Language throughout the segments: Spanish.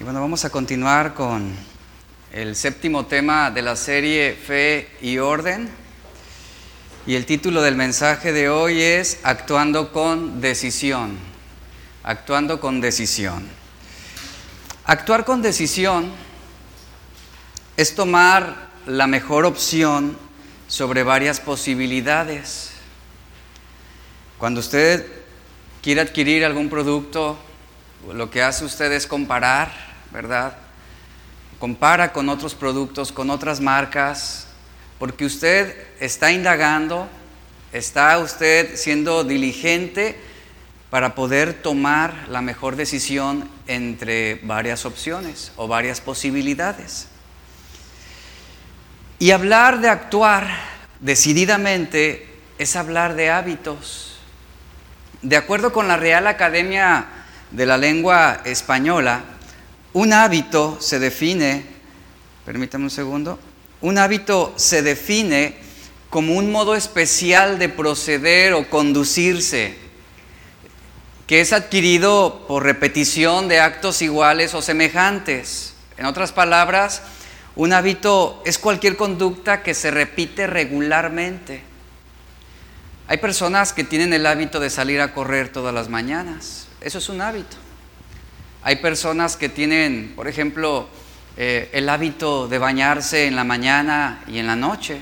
Y bueno, vamos a continuar con el séptimo tema de la serie Fe y Orden. Y el título del mensaje de hoy es Actuando con decisión. Actuando con decisión. Actuar con decisión es tomar la mejor opción sobre varias posibilidades. Cuando usted quiere adquirir algún producto, lo que hace usted es comparar ¿verdad? Compara con otros productos, con otras marcas, porque usted está indagando, está usted siendo diligente para poder tomar la mejor decisión entre varias opciones o varias posibilidades. Y hablar de actuar decididamente es hablar de hábitos. De acuerdo con la Real Academia de la Lengua Española, un hábito se define, permítame un segundo, un hábito se define como un modo especial de proceder o conducirse, que es adquirido por repetición de actos iguales o semejantes. En otras palabras, un hábito es cualquier conducta que se repite regularmente. Hay personas que tienen el hábito de salir a correr todas las mañanas. Eso es un hábito. Hay personas que tienen, por ejemplo, eh, el hábito de bañarse en la mañana y en la noche,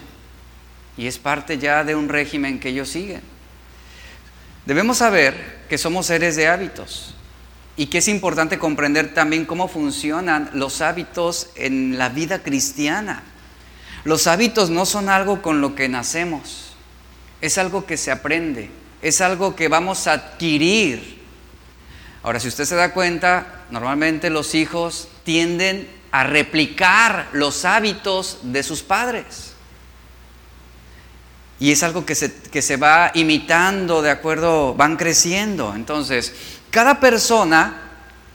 y es parte ya de un régimen que ellos siguen. Debemos saber que somos seres de hábitos y que es importante comprender también cómo funcionan los hábitos en la vida cristiana. Los hábitos no son algo con lo que nacemos, es algo que se aprende, es algo que vamos a adquirir Ahora, si usted se da cuenta, normalmente los hijos tienden a replicar los hábitos de sus padres. Y es algo que se, que se va imitando, de acuerdo, van creciendo. Entonces, cada persona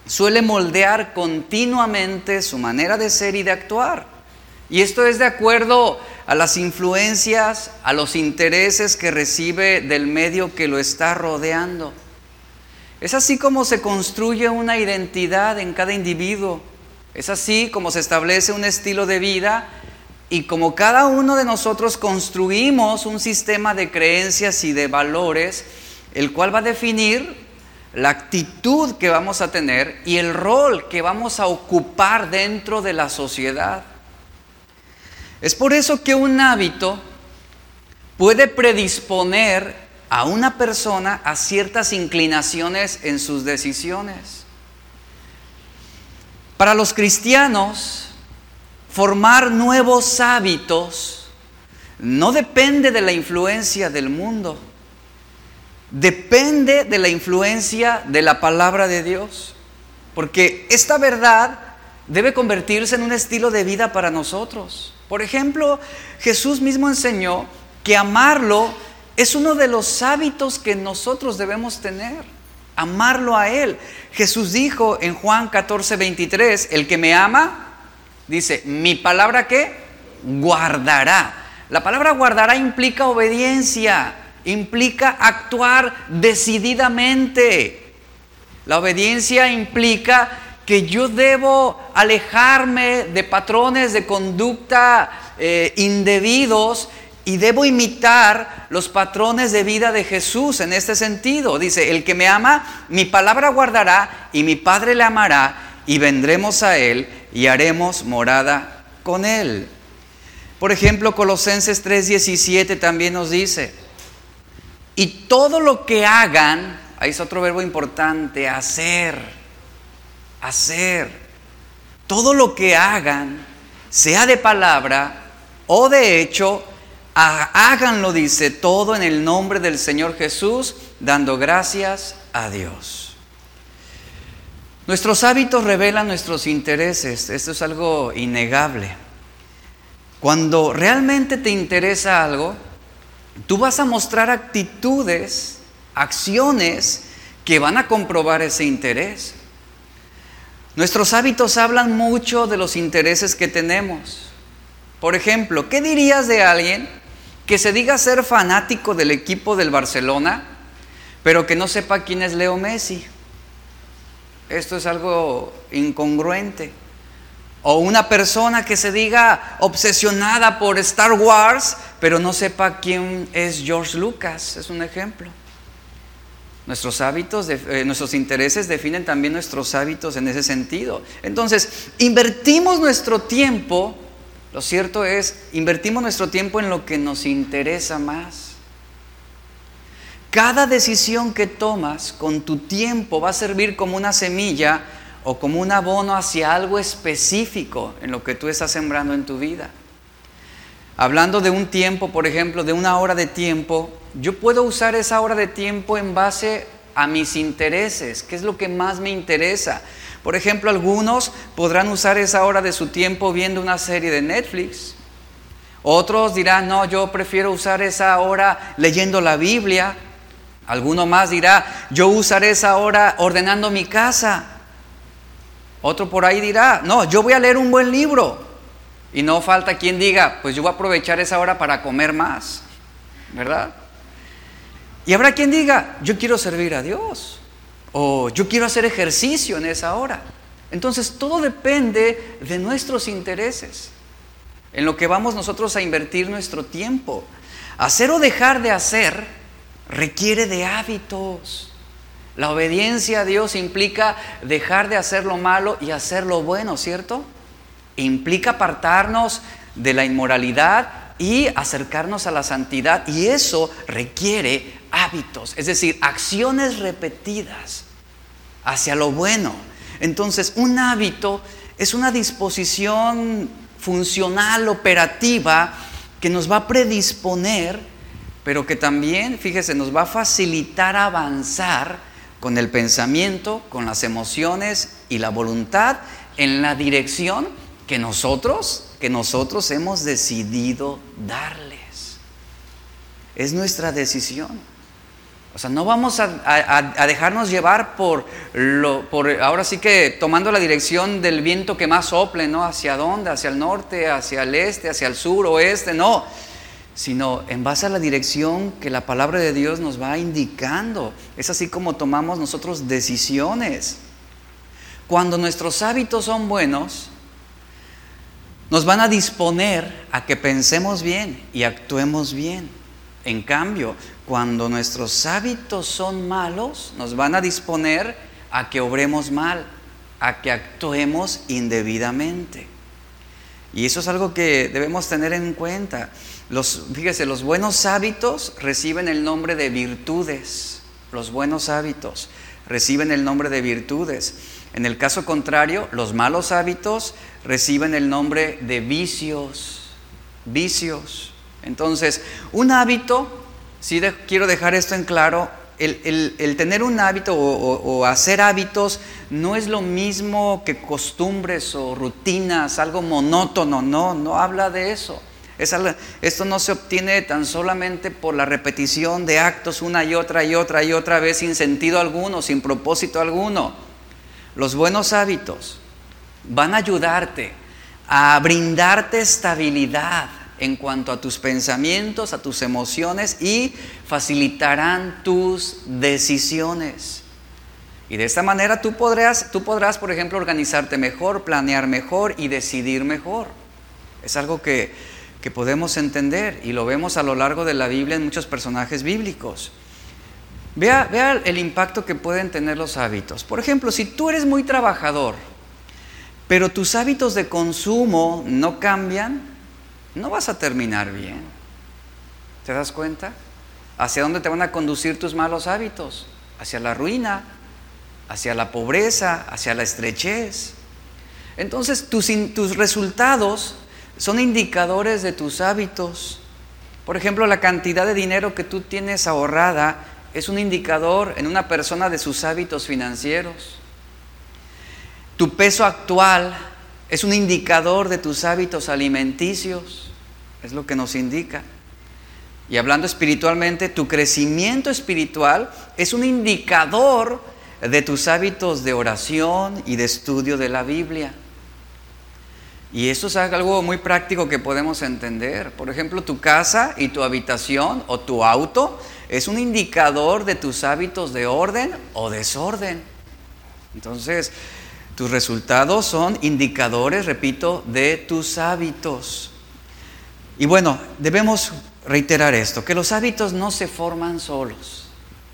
suele moldear continuamente su manera de ser y de actuar. Y esto es de acuerdo a las influencias, a los intereses que recibe del medio que lo está rodeando. Es así como se construye una identidad en cada individuo. Es así como se establece un estilo de vida y como cada uno de nosotros construimos un sistema de creencias y de valores, el cual va a definir la actitud que vamos a tener y el rol que vamos a ocupar dentro de la sociedad. Es por eso que un hábito puede predisponer a una persona a ciertas inclinaciones en sus decisiones. Para los cristianos, formar nuevos hábitos no depende de la influencia del mundo, depende de la influencia de la palabra de Dios, porque esta verdad debe convertirse en un estilo de vida para nosotros. Por ejemplo, Jesús mismo enseñó que amarlo es uno de los hábitos que nosotros debemos tener, amarlo a Él. Jesús dijo en Juan 14, 23, el que me ama, dice, mi palabra que guardará. La palabra guardará implica obediencia, implica actuar decididamente. La obediencia implica que yo debo alejarme de patrones de conducta eh, indebidos y debo imitar los patrones de vida de Jesús en este sentido. Dice, el que me ama, mi palabra guardará y mi Padre le amará y vendremos a él y haremos morada con él. Por ejemplo, Colosenses 3:17 también nos dice, y todo lo que hagan, ahí es otro verbo importante, hacer, hacer, todo lo que hagan, sea de palabra o de hecho, Háganlo, dice, todo en el nombre del Señor Jesús, dando gracias a Dios. Nuestros hábitos revelan nuestros intereses, esto es algo innegable. Cuando realmente te interesa algo, tú vas a mostrar actitudes, acciones que van a comprobar ese interés. Nuestros hábitos hablan mucho de los intereses que tenemos. Por ejemplo, ¿qué dirías de alguien que se diga ser fanático del equipo del Barcelona, pero que no sepa quién es Leo Messi. Esto es algo incongruente. O una persona que se diga obsesionada por Star Wars, pero no sepa quién es George Lucas, es un ejemplo. Nuestros hábitos, eh, nuestros intereses definen también nuestros hábitos en ese sentido. Entonces, invertimos nuestro tiempo, lo cierto es, invertimos nuestro tiempo en lo que nos interesa más. Cada decisión que tomas con tu tiempo va a servir como una semilla o como un abono hacia algo específico en lo que tú estás sembrando en tu vida. Hablando de un tiempo, por ejemplo, de una hora de tiempo, yo puedo usar esa hora de tiempo en base a mis intereses, qué es lo que más me interesa. Por ejemplo, algunos podrán usar esa hora de su tiempo viendo una serie de Netflix. Otros dirán, no, yo prefiero usar esa hora leyendo la Biblia. Alguno más dirá, yo usaré esa hora ordenando mi casa. Otro por ahí dirá, no, yo voy a leer un buen libro. Y no falta quien diga, pues yo voy a aprovechar esa hora para comer más, ¿verdad? Y habrá quien diga, yo quiero servir a Dios, o yo quiero hacer ejercicio en esa hora. Entonces todo depende de nuestros intereses, en lo que vamos nosotros a invertir nuestro tiempo. Hacer o dejar de hacer requiere de hábitos. La obediencia a Dios implica dejar de hacer lo malo y hacer lo bueno, ¿cierto? implica apartarnos de la inmoralidad y acercarnos a la santidad. Y eso requiere hábitos, es decir, acciones repetidas hacia lo bueno. Entonces, un hábito es una disposición funcional, operativa, que nos va a predisponer, pero que también, fíjese, nos va a facilitar avanzar con el pensamiento, con las emociones y la voluntad en la dirección que nosotros, que nosotros hemos decidido darles. Es nuestra decisión. O sea, no vamos a, dejarnos llevar por, lo, por, ahora sí que tomando la dirección del viento que más sople, ¿no? ¿Hacia dónde? ¿Hacia el norte? ¿Hacia el este? ¿Hacia el sur? ¿Oeste? No, sino en base a la dirección que la palabra de Dios nos va indicando. Es así como tomamos nosotros decisiones. Cuando nuestros hábitos son buenos, nos van a disponer a que pensemos bien y actuemos bien. En cambio, cuando nuestros hábitos son malos, nos van a disponer a que obremos mal, a que actuemos indebidamente. Y eso es algo que debemos tener en cuenta. Los, fíjese, los buenos hábitos reciben el nombre de virtudes. Los buenos hábitos reciben el nombre de virtudes. En el caso contrario, los malos hábitos reciben el nombre de vicios, vicios. Entonces, un hábito, si quiero dejar esto en claro, el, tener un hábito o, hacer hábitos no es lo mismo que costumbres o rutinas, algo monótono, no, no habla de eso. esto no se obtiene tan solamente por la repetición de actos una y otra y otra y otra vez sin sentido alguno, sin propósito alguno. Los buenos hábitos van a ayudarte a brindarte estabilidad en cuanto a tus pensamientos, a tus emociones y facilitarán tus decisiones. Y de esta manera tú podrás, tú podrás, por ejemplo, organizarte mejor, planear mejor y decidir mejor. Es algo que, que podemos entender y lo vemos a lo largo de la Biblia en muchos personajes bíblicos. Vea, vea el impacto que pueden tener los hábitos. Por ejemplo, si tú eres muy trabajador, pero tus hábitos de consumo no cambian, no vas a terminar bien. ¿Te das cuenta? ¿Hacia dónde te van a conducir tus malos hábitos? Hacia la ruina, hacia la pobreza, hacia la estrechez. Entonces tus, tus resultados son indicadores de tus hábitos. Por ejemplo, la cantidad de dinero que tú tienes ahorrada es un indicador en una persona de sus hábitos financieros. Tu peso actual es un indicador de tus hábitos alimenticios, es lo que nos indica. Y hablando espiritualmente, tu crecimiento espiritual es un indicador de tus hábitos de oración y de estudio de la Biblia. Y eso es algo muy práctico que podemos entender. Por ejemplo, tu casa y tu habitación o tu auto es un indicador de tus hábitos de orden o desorden. Entonces, tus resultados son indicadores, repito, de tus hábitos. Y bueno, debemos reiterar esto, que los hábitos no se forman solos.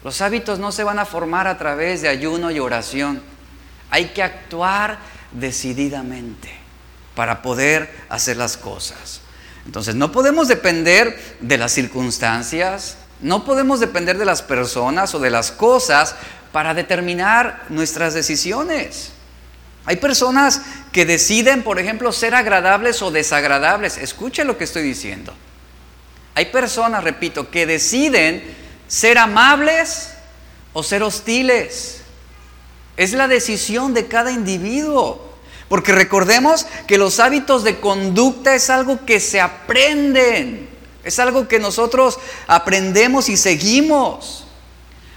Los hábitos no se van a formar a través de ayuno y oración. Hay que actuar decididamente para poder hacer las cosas. Entonces, no podemos depender de las circunstancias, no podemos depender de las personas o de las cosas para determinar nuestras decisiones. Hay personas que deciden, por ejemplo, ser agradables o desagradables. Escuche lo que estoy diciendo. Hay personas, repito, que deciden ser amables o ser hostiles. Es la decisión de cada individuo. Porque recordemos que los hábitos de conducta es algo que se aprenden. Es algo que nosotros aprendemos y seguimos.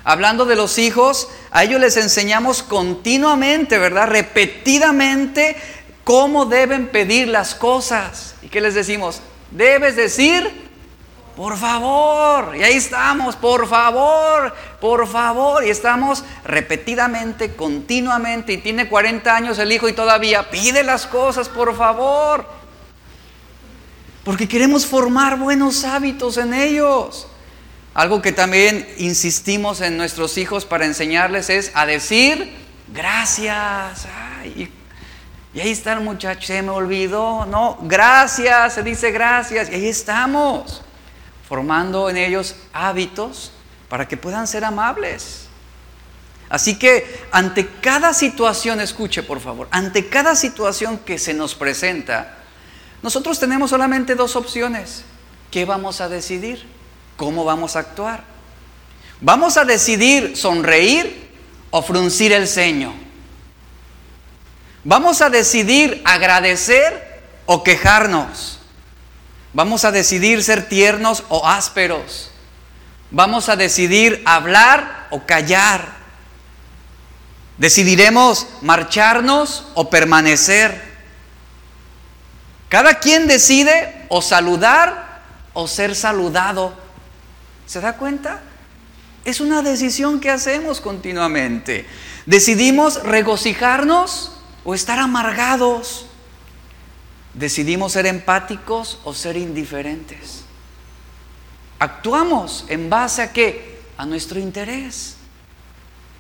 Hablando de los hijos, a ellos les enseñamos continuamente, ¿verdad? Repetidamente cómo deben pedir las cosas. ¿Y qué les decimos? Debes decir por favor, y ahí estamos, por favor, por favor, y estamos repetidamente, continuamente, y tiene 40 años el hijo y todavía pide las cosas, por favor, porque queremos formar buenos hábitos en ellos. Algo que también insistimos en nuestros hijos para enseñarles es a decir gracias. y ahí está el muchacho, se me olvidó, no, gracias, se dice gracias, y ahí estamos formando en ellos hábitos para que puedan ser amables. Así que ante cada situación, escuche por favor, ante cada situación que se nos presenta, nosotros tenemos solamente dos opciones. ¿Qué vamos a decidir? ¿Cómo vamos a actuar? ¿Vamos a decidir sonreír o fruncir el ceño? ¿Vamos a decidir agradecer o quejarnos? Vamos a decidir ser tiernos o ásperos. Vamos a decidir hablar o callar. Decidiremos marcharnos o permanecer. Cada quien decide o saludar o ser saludado. ¿Se da cuenta? Es una decisión que hacemos continuamente. Decidimos regocijarnos o estar amargados. ¿Decidimos ser empáticos o ser indiferentes? Actuamos en base a qué? A nuestro interés.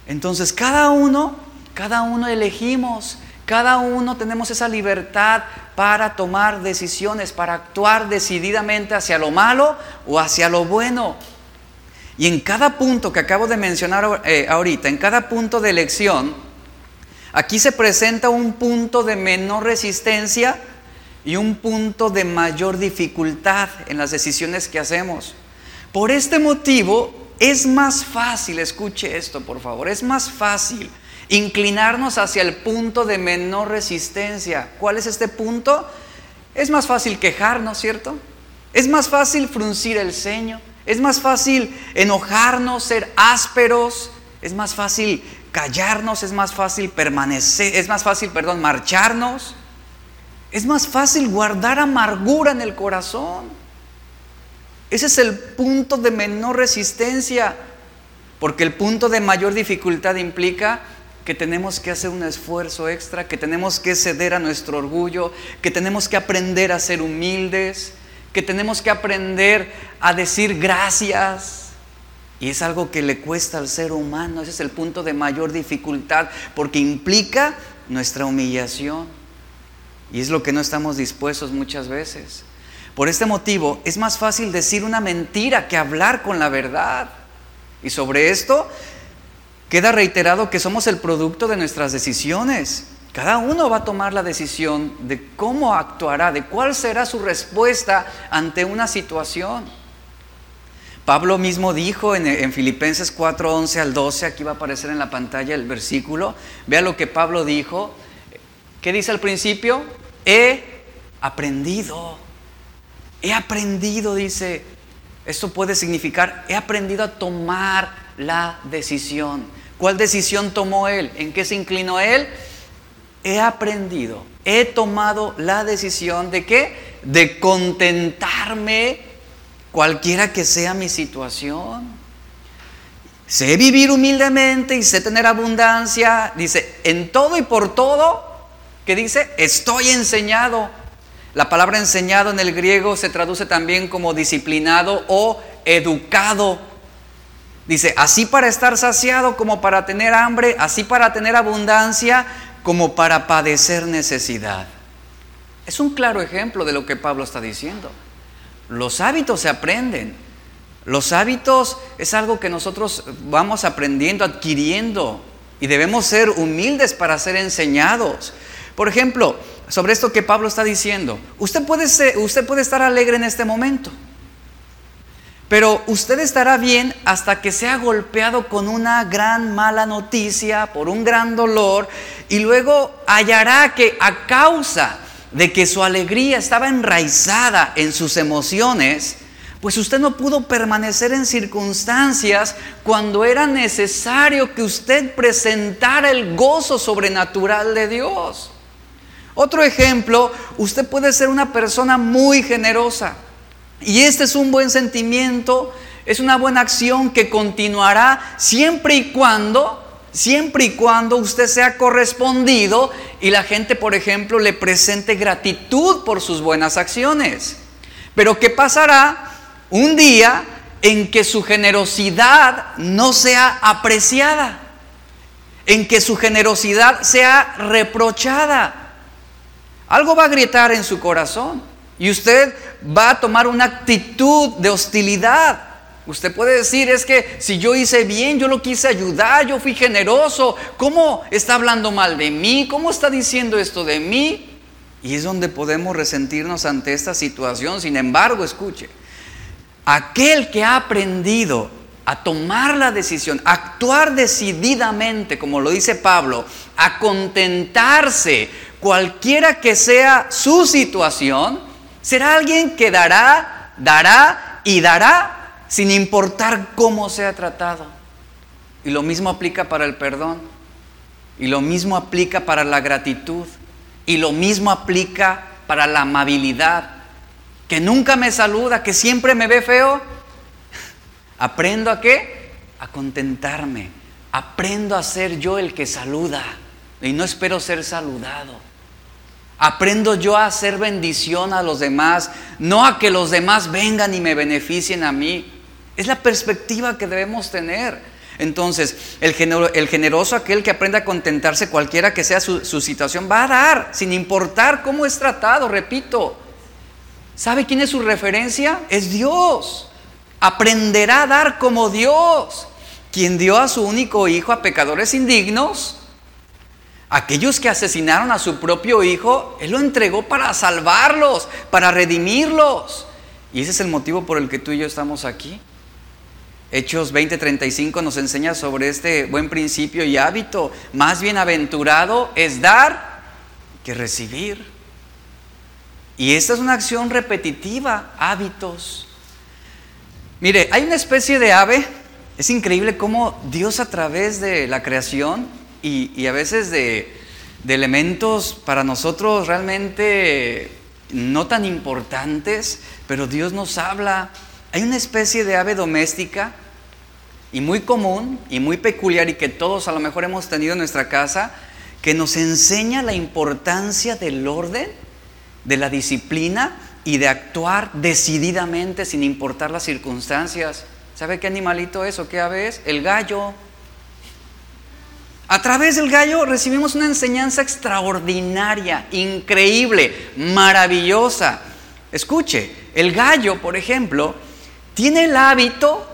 Entonces cada uno, cada uno elegimos, cada uno tenemos esa libertad para tomar decisiones, para actuar decididamente hacia lo malo o hacia lo bueno. Y en cada punto que acabo de mencionar eh, ahorita, en cada punto de elección, aquí se presenta un punto de menor resistencia y un punto de mayor dificultad en las decisiones que hacemos. Por este motivo es más fácil, escuche esto por favor, es más fácil inclinarnos hacia el punto de menor resistencia. ¿Cuál es este punto? Es más fácil quejarnos, ¿cierto? Es más fácil fruncir el ceño, es más fácil enojarnos, ser ásperos, es más fácil callarnos, es más fácil permanecer, es más fácil, perdón, marcharnos. Es más fácil guardar amargura en el corazón. Ese es el punto de menor resistencia, porque el punto de mayor dificultad implica que tenemos que hacer un esfuerzo extra, que tenemos que ceder a nuestro orgullo, que tenemos que aprender a ser humildes, que tenemos que aprender a decir gracias. Y es algo que le cuesta al ser humano, ese es el punto de mayor dificultad, porque implica nuestra humillación. Y es lo que no estamos dispuestos muchas veces. Por este motivo es más fácil decir una mentira que hablar con la verdad. Y sobre esto queda reiterado que somos el producto de nuestras decisiones. Cada uno va a tomar la decisión de cómo actuará, de cuál será su respuesta ante una situación. Pablo mismo dijo en, en Filipenses 4, 11 al 12, aquí va a aparecer en la pantalla el versículo, vea lo que Pablo dijo. ¿Qué dice al principio? he aprendido. He aprendido, dice. Esto puede significar, he aprendido a tomar la decisión. ¿Cuál decisión tomó él? ¿En qué se inclinó él? He aprendido, he tomado la decisión de qué? De contentarme cualquiera que sea mi situación. Sé vivir humildemente y sé tener abundancia. Dice, en todo y por todo, que dice, estoy enseñado. La palabra enseñado en el griego se traduce también como disciplinado o educado. Dice, así para estar saciado como para tener hambre, así para tener abundancia como para padecer necesidad. Es un claro ejemplo de lo que Pablo está diciendo. Los hábitos se aprenden. Los hábitos es algo que nosotros vamos aprendiendo, adquiriendo y debemos ser humildes para ser enseñados. Por ejemplo, sobre esto que Pablo está diciendo, usted puede, usted puede estar alegre en este momento, pero usted estará bien hasta que sea golpeado con una gran mala noticia, por un gran dolor, y luego hallará que a causa de que su alegría estaba enraizada en sus emociones, pues usted no pudo permanecer en circunstancias cuando era necesario que usted presentara el gozo sobrenatural de Dios. Otro ejemplo, usted puede ser una persona muy generosa y este es un buen sentimiento, es una buena acción que continuará siempre y cuando siempre y cuando usted sea correspondido y la gente, por ejemplo, le presente gratitud por sus buenas acciones. Pero ¿qué pasará un día en que su generosidad no sea apreciada? En que su generosidad sea reprochada. Algo va a gritar en su corazón y usted va a tomar una actitud de hostilidad Usted puede decir, es que si yo hice bien, yo lo quise ayudar, yo fui generoso, ¿cómo está hablando mal de mí? ¿Cómo está diciendo esto de mí? Y es donde podemos resentirnos ante esta situación. Sin embargo, escuche, aquel que ha aprendido a tomar la decisión, a actuar decididamente, como lo dice Pablo, a contentarse cualquiera que sea su situación, será alguien que dará, dará y dará sin importar cómo sea tratado. Y lo mismo aplica para el perdón. Y lo mismo aplica para la gratitud. Y lo mismo aplica para la amabilidad. Que nunca me saluda, que siempre me ve feo. Aprendo a qué? A contentarme. Aprendo a ser yo el que saluda. Y no espero ser saludado. Aprendo yo a hacer bendición a los demás, no a que los demás vengan y me beneficien a mí. Es la perspectiva que debemos tener. Entonces, el, generoso, aquel que aprende a contentarse cualquiera que sea su, su situación, va a dar, sin importar cómo es tratado, repito. ¿Sabe quién es su referencia? Es Dios. Aprenderá a dar como Dios, quien dio a su único hijo a pecadores indignos. Aquellos que asesinaron a su propio hijo, Él lo entregó para salvarlos, para redimirlos. Y ese es el motivo por el que tú y yo estamos aquí. Hechos 20:35 nos enseña sobre este buen principio y hábito. Más bienaventurado es dar que recibir. Y esta es una acción repetitiva, hábitos. Mire, hay una especie de ave, es increíble cómo Dios a través de la creación y, a veces de, de elementos para nosotros realmente no tan importantes, pero Dios nos habla. Hay una especie de ave doméstica y muy común y muy peculiar y que todos a lo mejor hemos tenido en nuestra casa, que nos enseña la importancia del orden, de la disciplina y de actuar decididamente sin importar las circunstancias. ¿Sabe qué animalito es o qué ave es? El gallo. A través del gallo recibimos una enseñanza extraordinaria, increíble, maravillosa. Escuche, el gallo, por ejemplo, tiene el hábito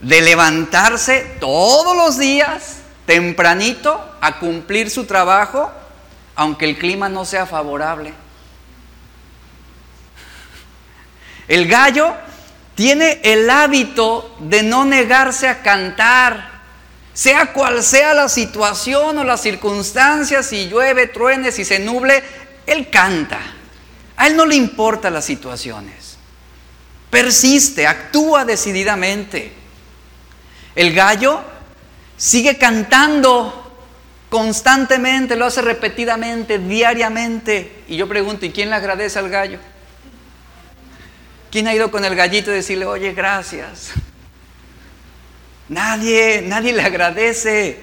de levantarse todos los días tempranito a cumplir su trabajo, aunque el clima no sea favorable. El gallo tiene el hábito de no negarse a cantar, sea cual sea la situación o las circunstancias, si llueve, truene, si se nuble, él canta. A él no le importan las situaciones. Persiste, actúa decididamente. El gallo sigue cantando constantemente, lo hace repetidamente, diariamente. Y yo pregunto, ¿y quién le agradece al gallo? ¿Quién ha ido con el gallito y decirle, oye, gracias? Nadie, nadie le agradece.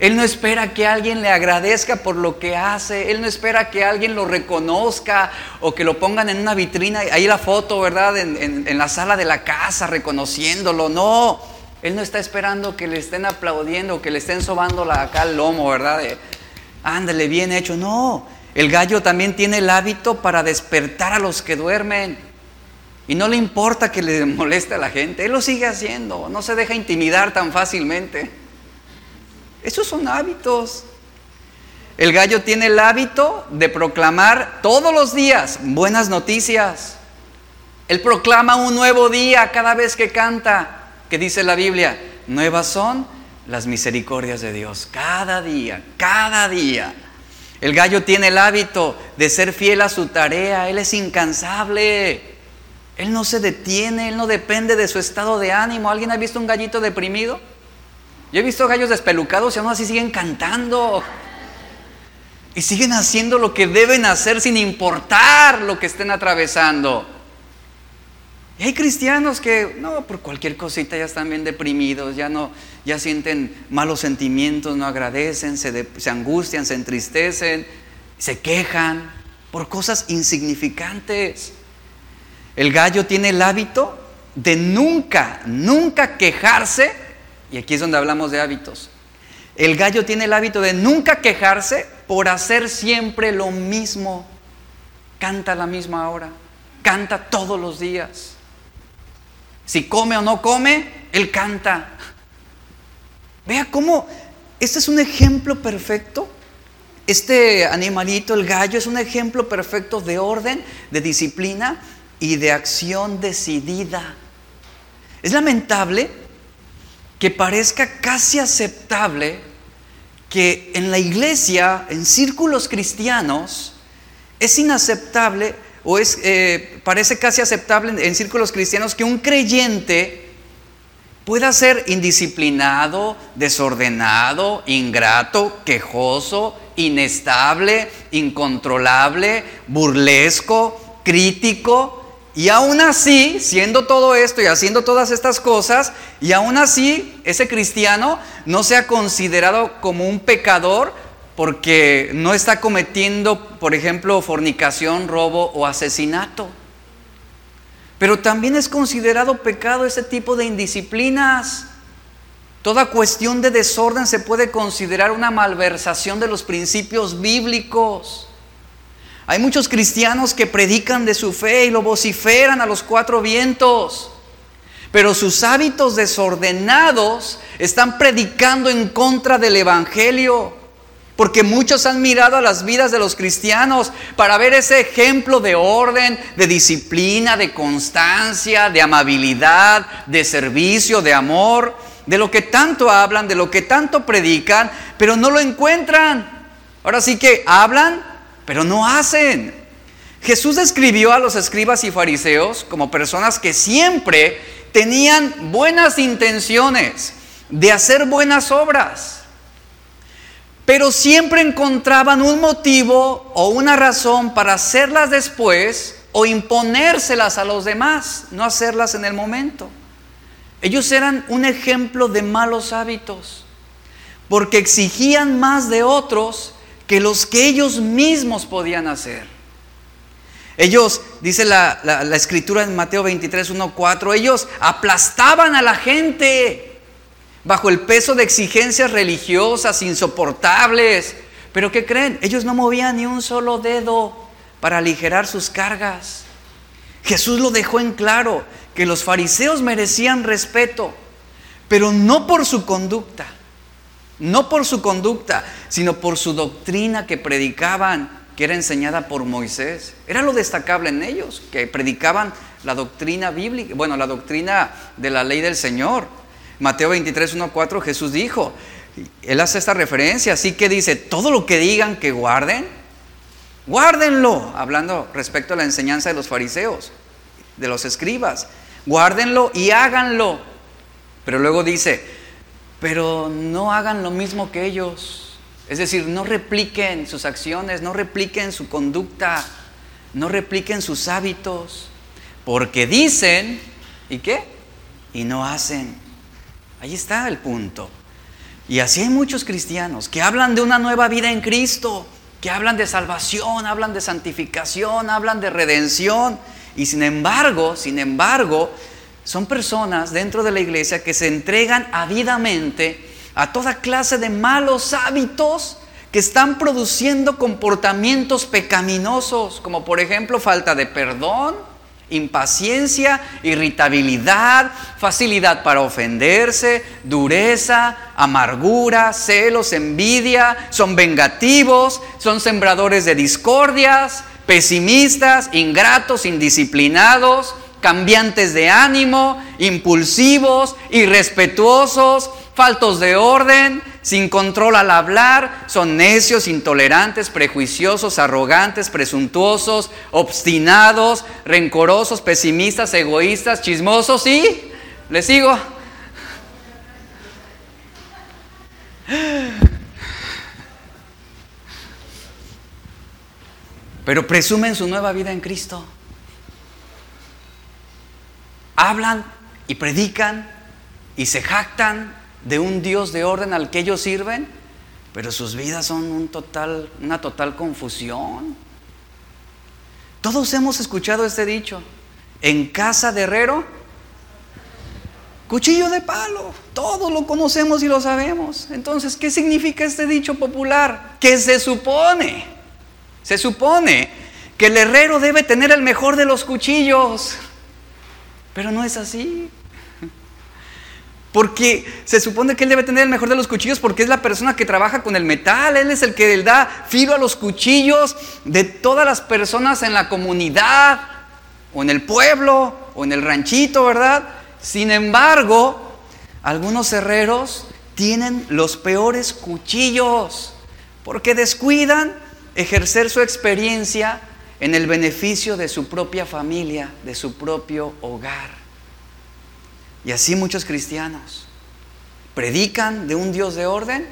Él no espera que alguien le agradezca por lo que hace. Él no espera que alguien lo reconozca o que lo pongan en una vitrina. Ahí la foto, ¿verdad? En, la sala de la casa, reconociéndolo. No. Él no está esperando que le estén aplaudiendo, que le estén sobando la, acá el lomo, ¿verdad? ándale, bien hecho. No. El gallo también tiene el hábito para despertar a los que duermen. Y no le importa que le moleste a la gente. Él lo sigue haciendo. No se deja intimidar tan fácilmente. Esos son hábitos. El gallo tiene el hábito de proclamar todos los días buenas noticias. Él proclama un nuevo día cada vez que canta, que dice la Biblia, nuevas son las misericordias de Dios, cada día, cada día. El gallo tiene el hábito de ser fiel a su tarea, él es incansable, él no se detiene, él no depende de su estado de ánimo. ¿Alguien ha visto un gallito deprimido? Yo he visto gallos despelucados y aún así siguen cantando. Y siguen haciendo lo que deben hacer sin importar lo que estén atravesando. Y hay cristianos que, no, por cualquier cosita ya están bien deprimidos, ya no, ya sienten malos sentimientos, no agradecen, se, se angustian, se entristecen, se quejan por cosas insignificantes. El gallo tiene el hábito de nunca, nunca quejarse y aquí es donde hablamos de hábitos. El gallo tiene el hábito de nunca quejarse por hacer siempre lo mismo. Canta a la misma hora, canta todos los días. Si come o no come, él canta. Vea cómo, este es un ejemplo perfecto. Este animalito, el gallo, es un ejemplo perfecto de orden, de disciplina y de acción decidida. Es lamentable que parezca casi aceptable que en la iglesia, en círculos cristianos, es inaceptable o es, eh, parece casi aceptable en círculos cristianos que un creyente pueda ser indisciplinado, desordenado, ingrato, quejoso, inestable, incontrolable, burlesco, crítico, y aún así, siendo todo esto y haciendo todas estas cosas, y aún así ese cristiano no se ha considerado como un pecador porque no está cometiendo, por ejemplo, fornicación, robo o asesinato. Pero también es considerado pecado ese tipo de indisciplinas. Toda cuestión de desorden se puede considerar una malversación de los principios bíblicos. Hay muchos cristianos que predican de su fe y lo vociferan a los cuatro vientos, pero sus hábitos desordenados están predicando en contra del Evangelio. Porque muchos han mirado a las vidas de los cristianos para ver ese ejemplo de orden, de disciplina, de constancia, de amabilidad, de servicio, de amor, de lo que tanto hablan, de lo que tanto predican, pero no lo encuentran. Ahora sí que hablan, pero no hacen. Jesús describió a los escribas y fariseos como personas que siempre tenían buenas intenciones de hacer buenas obras, pero siempre encontraban un motivo o una razón para hacerlas después o imponérselas a los demás, no hacerlas en el momento. Ellos eran un ejemplo de malos hábitos, porque exigían más de otros que los que ellos mismos podían hacer. Ellos, dice la, escritura en Mateo 23, 1, 4, ellos aplastaban a la gente bajo el peso de exigencias religiosas insoportables. Pero ¿qué creen? Ellos no movían ni un solo dedo para aligerar sus cargas. Jesús lo dejó en claro, que los fariseos merecían respeto, pero no por su conducta, no por su conducta, sino por su doctrina que predicaban, que era enseñada por Moisés. Era lo destacable en ellos, que predicaban la doctrina bíblica, bueno, la doctrina de la ley del Señor. Mateo 23, 1, 4, Jesús dijo, él hace esta referencia, así que dice, todo lo que digan que guarden, guárdenlo, hablando respecto a la enseñanza de los fariseos, de los escribas, guárdenlo y háganlo. Pero luego dice, pero no hagan lo mismo que ellos. Es decir, no repliquen sus acciones, no repliquen su conducta, no repliquen sus hábitos, porque dicen, ¿y qué? Y no hacen. Ahí está el punto. Y así hay muchos cristianos que hablan de una nueva vida en Cristo, que hablan de salvación, hablan de santificación, hablan de redención. Y sin embargo, sin embargo, son personas dentro de la iglesia que se entregan avidamente a toda clase de malos hábitos que están produciendo comportamientos pecaminosos, como por ejemplo falta de perdón, impaciencia, irritabilidad, facilidad para ofenderse, dureza, amargura, celos, envidia, son vengativos, son sembradores de discordias, pesimistas, ingratos, indisciplinados, cambiantes de ánimo, impulsivos, irrespetuosos, faltos de orden, sin control al hablar, son necios, intolerantes, prejuiciosos, arrogantes, presuntuosos, obstinados, rencorosos, pesimistas, egoístas, chismosos y... ¿Le sigo? Pero presumen su nueva vida en Cristo. Hablan y predican y se jactan de un Dios de orden al que ellos sirven, pero sus vidas son un total, una total confusión. Todos hemos escuchado este dicho, en casa de herrero, cuchillo de palo, todos lo conocemos y lo sabemos. Entonces, ¿qué significa este dicho popular? Que se supone, se supone que el herrero debe tener el mejor de los cuchillos, pero no es así. Porque se supone que él debe tener el mejor de los cuchillos porque es la persona que trabaja con el metal, él es el que le da filo a los cuchillos de todas las personas en la comunidad o en el pueblo o en el ranchito, ¿verdad? Sin embargo, algunos herreros tienen los peores cuchillos porque descuidan ejercer su experiencia en el beneficio de su propia familia, de su propio hogar. Y así muchos cristianos predican de un Dios de orden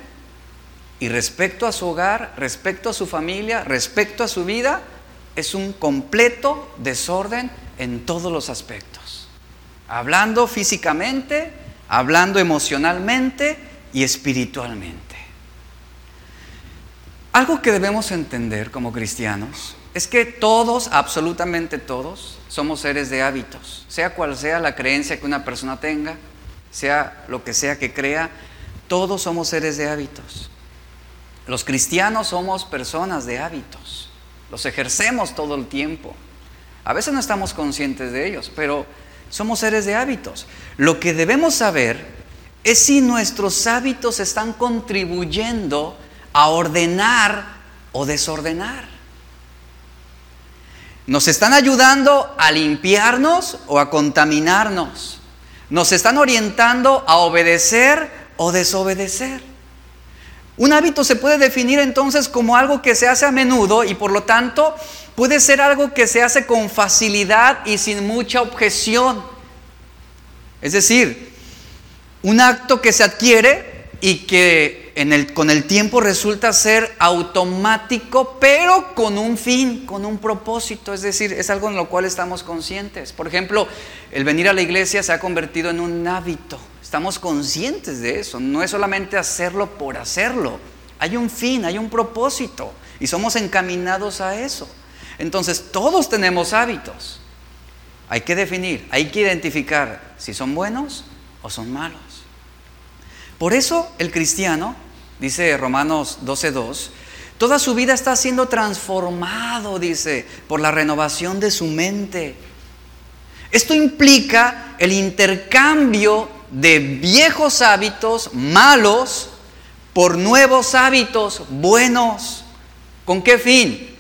y respecto a su hogar, respecto a su familia, respecto a su vida, es un completo desorden en todos los aspectos. Hablando físicamente, hablando emocionalmente y espiritualmente. Algo que debemos entender como cristianos es que todos, absolutamente todos, somos seres de hábitos, sea cual sea la creencia que una persona tenga, sea lo que sea que crea, todos somos seres de hábitos. Los cristianos somos personas de hábitos, los ejercemos todo el tiempo. A veces no estamos conscientes de ellos, pero somos seres de hábitos. Lo que debemos saber es si nuestros hábitos están contribuyendo a ordenar o desordenar. ¿Nos están ayudando a limpiarnos o a contaminarnos? ¿Nos están orientando a obedecer o desobedecer? Un hábito se puede definir entonces como algo que se hace a menudo y por lo tanto puede ser algo que se hace con facilidad y sin mucha objeción. Es decir, un acto que se adquiere y que con el tiempo resulta ser automático, pero con un fin, con un propósito, es decir, es algo en lo cual estamos conscientes. Por ejemplo, el venir a la iglesia se ha convertido en un hábito, estamos conscientes de eso, no es solamente hacerlo por hacerlo, hay un fin, hay un propósito y somos encaminados a eso. Entonces, todos tenemos hábitos. Hay que definir, hay que identificar si son buenos o son malos. Por eso el cristiano dice Romanos 12.2, toda su vida está siendo transformado, dice, por la renovación de su mente. Esto implica el intercambio de viejos hábitos malos por nuevos hábitos buenos. ¿Con qué fin?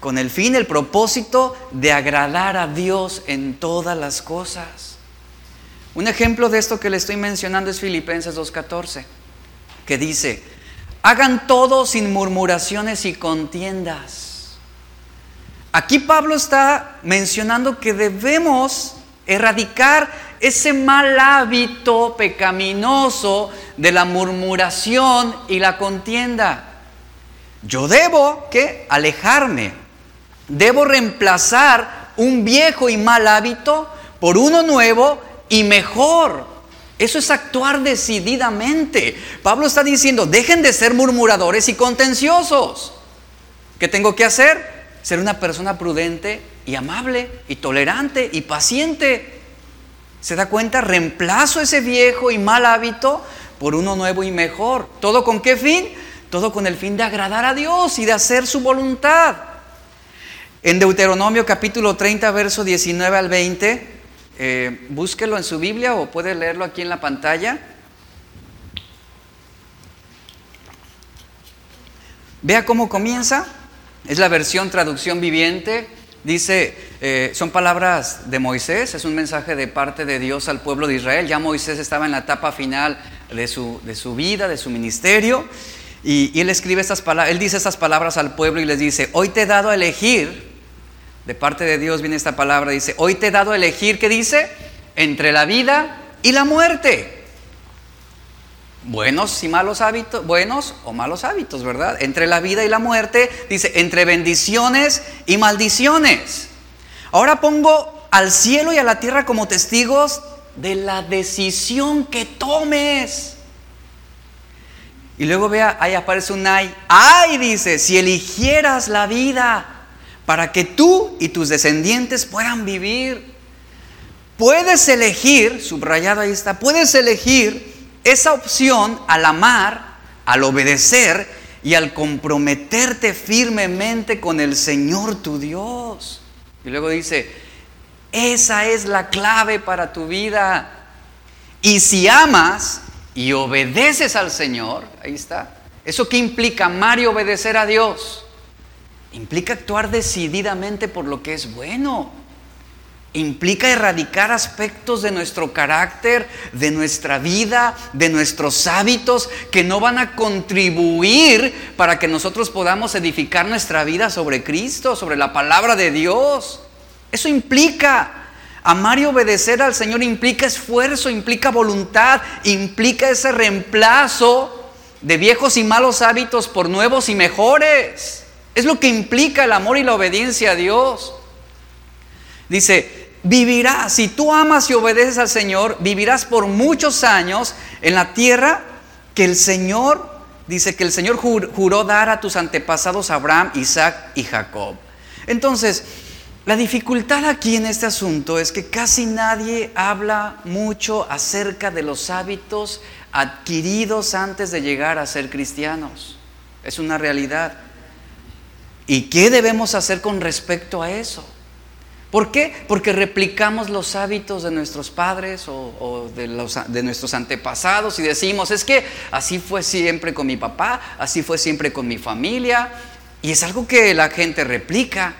Con el fin, el propósito de agradar a Dios en todas las cosas. Un ejemplo de esto que le estoy mencionando es Filipenses 2.14, que dice, Hagan todo sin murmuraciones y contiendas. Aquí Pablo está mencionando que debemos erradicar ese mal hábito pecaminoso de la murmuración y la contienda. Yo debo que alejarme. Debo reemplazar un viejo y mal hábito por uno nuevo y mejor. Eso es actuar decididamente. Pablo está diciendo, dejen de ser murmuradores y contenciosos. ¿Qué tengo que hacer? Ser una persona prudente y amable y tolerante y paciente. ¿Se da cuenta? Reemplazo ese viejo y mal hábito por uno nuevo y mejor. ¿Todo con qué fin? Todo con el fin de agradar a Dios y de hacer su voluntad. En Deuteronomio capítulo 30, verso 19 al 20, eh, búsquelo en su Biblia o puede leerlo aquí en la pantalla. Vea cómo comienza. Es la versión traducción viviente. Dice, eh, son palabras de Moisés, es un mensaje de parte de Dios al pueblo de Israel. Ya Moisés estaba en la etapa final de su, de su vida, de su ministerio. Y, y, él escribe estas palabras, él dice estas palabras al pueblo y les dice, hoy te he dado a elegir de parte de Dios viene esta palabra, dice, hoy te he dado a elegir, ¿qué dice? Entre la vida y la muerte. Buenos y malos hábitos, buenos o malos hábitos, ¿verdad? Entre la vida y la muerte, dice, entre bendiciones y maldiciones. Ahora pongo al cielo y a la tierra como testigos de la decisión que tomes. Y luego vea, ahí aparece un ay. Ay, dice, si eligieras la vida para que tú y tus descendientes puedan vivir. Puedes elegir, subrayado ahí está, puedes elegir esa opción al amar, al obedecer y al comprometerte firmemente con el Señor tu Dios. Y luego dice, esa es la clave para tu vida. Y si amas y obedeces al Señor, ahí está. ¿Eso qué implica amar y obedecer a Dios? Implica actuar decididamente por lo que es bueno. Implica erradicar aspectos de nuestro carácter, de nuestra vida, de nuestros hábitos que no van a contribuir para que nosotros podamos edificar nuestra vida sobre Cristo, sobre la palabra de Dios. Eso implica amar y obedecer al Señor, implica esfuerzo, implica voluntad, implica ese reemplazo de viejos y malos hábitos por nuevos y mejores. Es lo que implica el amor y la obediencia a Dios. Dice, vivirás, si tú amas y obedeces al Señor, vivirás por muchos años en la tierra que el Señor, dice que el Señor juró dar a tus antepasados Abraham, Isaac y Jacob. Entonces, la dificultad aquí en este asunto es que casi nadie habla mucho acerca de los hábitos adquiridos antes de llegar a ser cristianos. Es una realidad. ¿Y qué debemos hacer con respecto a eso? ¿Por qué? Porque replicamos los hábitos de nuestros padres o, de, nuestros antepasados y decimos, es que así fue siempre con mi papá, así fue siempre con mi familia. Y es algo que la gente replica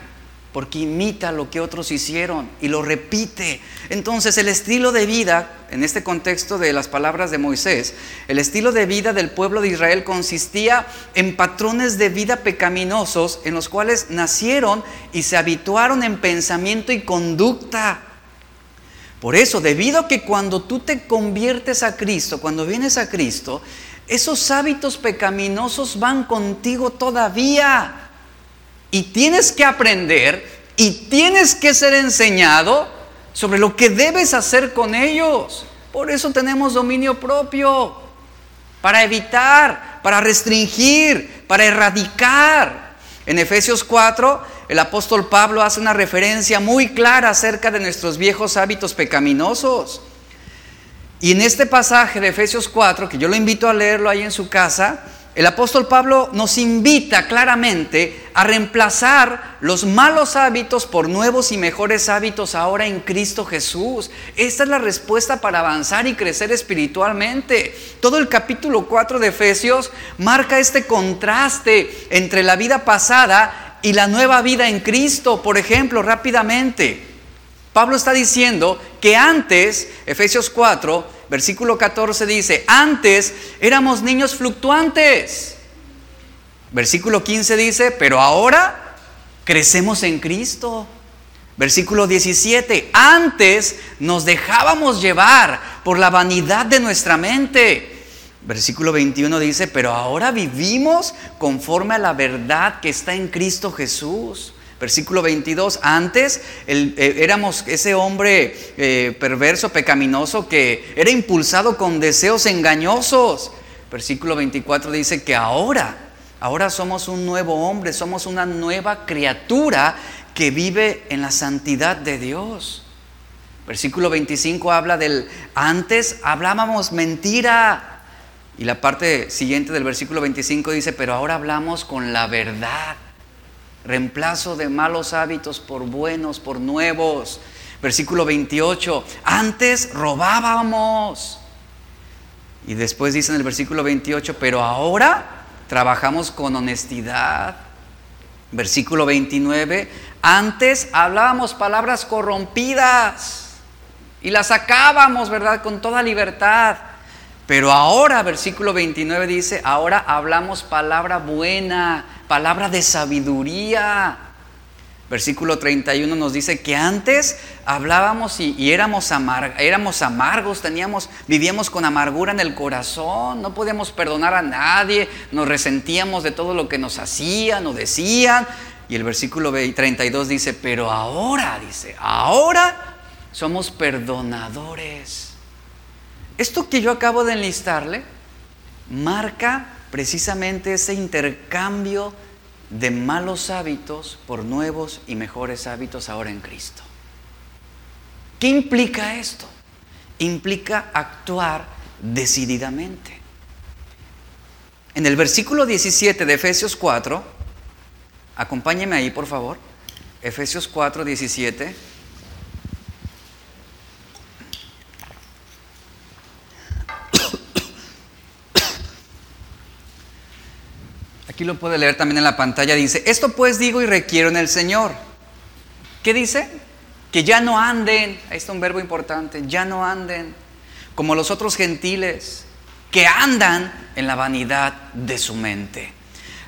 porque imita lo que otros hicieron y lo repite. Entonces el estilo de vida, en este contexto de las palabras de Moisés, el estilo de vida del pueblo de Israel consistía en patrones de vida pecaminosos en los cuales nacieron y se habituaron en pensamiento y conducta. Por eso, debido a que cuando tú te conviertes a Cristo, cuando vienes a Cristo, esos hábitos pecaminosos van contigo todavía. Y tienes que aprender y tienes que ser enseñado sobre lo que debes hacer con ellos. Por eso tenemos dominio propio, para evitar, para restringir, para erradicar. En Efesios 4, el apóstol Pablo hace una referencia muy clara acerca de nuestros viejos hábitos pecaminosos. Y en este pasaje de Efesios 4, que yo lo invito a leerlo ahí en su casa, el apóstol Pablo nos invita claramente a reemplazar los malos hábitos por nuevos y mejores hábitos ahora en Cristo Jesús. Esta es la respuesta para avanzar y crecer espiritualmente. Todo el capítulo 4 de Efesios marca este contraste entre la vida pasada y la nueva vida en Cristo. Por ejemplo, rápidamente, Pablo está diciendo que antes, Efesios 4, versículo 14 dice, antes éramos niños fluctuantes. Versículo 15 dice, pero ahora crecemos en Cristo. Versículo 17, antes nos dejábamos llevar por la vanidad de nuestra mente. Versículo 21 dice, pero ahora vivimos conforme a la verdad que está en Cristo Jesús. Versículo 22, antes eh, éramos ese hombre eh, perverso, pecaminoso, que era impulsado con deseos engañosos. Versículo 24 dice que ahora, ahora somos un nuevo hombre, somos una nueva criatura que vive en la santidad de Dios. Versículo 25 habla del antes hablábamos mentira. Y la parte siguiente del versículo 25 dice, pero ahora hablamos con la verdad. Reemplazo de malos hábitos por buenos, por nuevos. Versículo 28, antes robábamos. Y después dice en el versículo 28, pero ahora trabajamos con honestidad. Versículo 29, antes hablábamos palabras corrompidas y la sacábamos, ¿verdad? Con toda libertad. Pero ahora, versículo 29 dice, ahora hablamos palabra buena, palabra de sabiduría. Versículo 31 nos dice que antes hablábamos y, éramos, éramos amargos, teníamos, vivíamos con amargura en el corazón, no podíamos perdonar a nadie, nos resentíamos de todo lo que nos hacían o decían. Y el versículo 32 dice, pero ahora, dice, ahora somos perdonadores. Esto que yo acabo de enlistarle marca precisamente ese intercambio de malos hábitos por nuevos y mejores hábitos ahora en Cristo. ¿Qué implica esto? Implica actuar decididamente. En el versículo 17 de Efesios 4, acompáñeme ahí por favor, Efesios 4, 17. Aquí lo puede leer también en la pantalla. Dice, esto pues digo y requiero en el Señor. ¿Qué dice? Que ya no anden, ahí está un verbo importante, ya no anden como los otros gentiles que andan en la vanidad de su mente.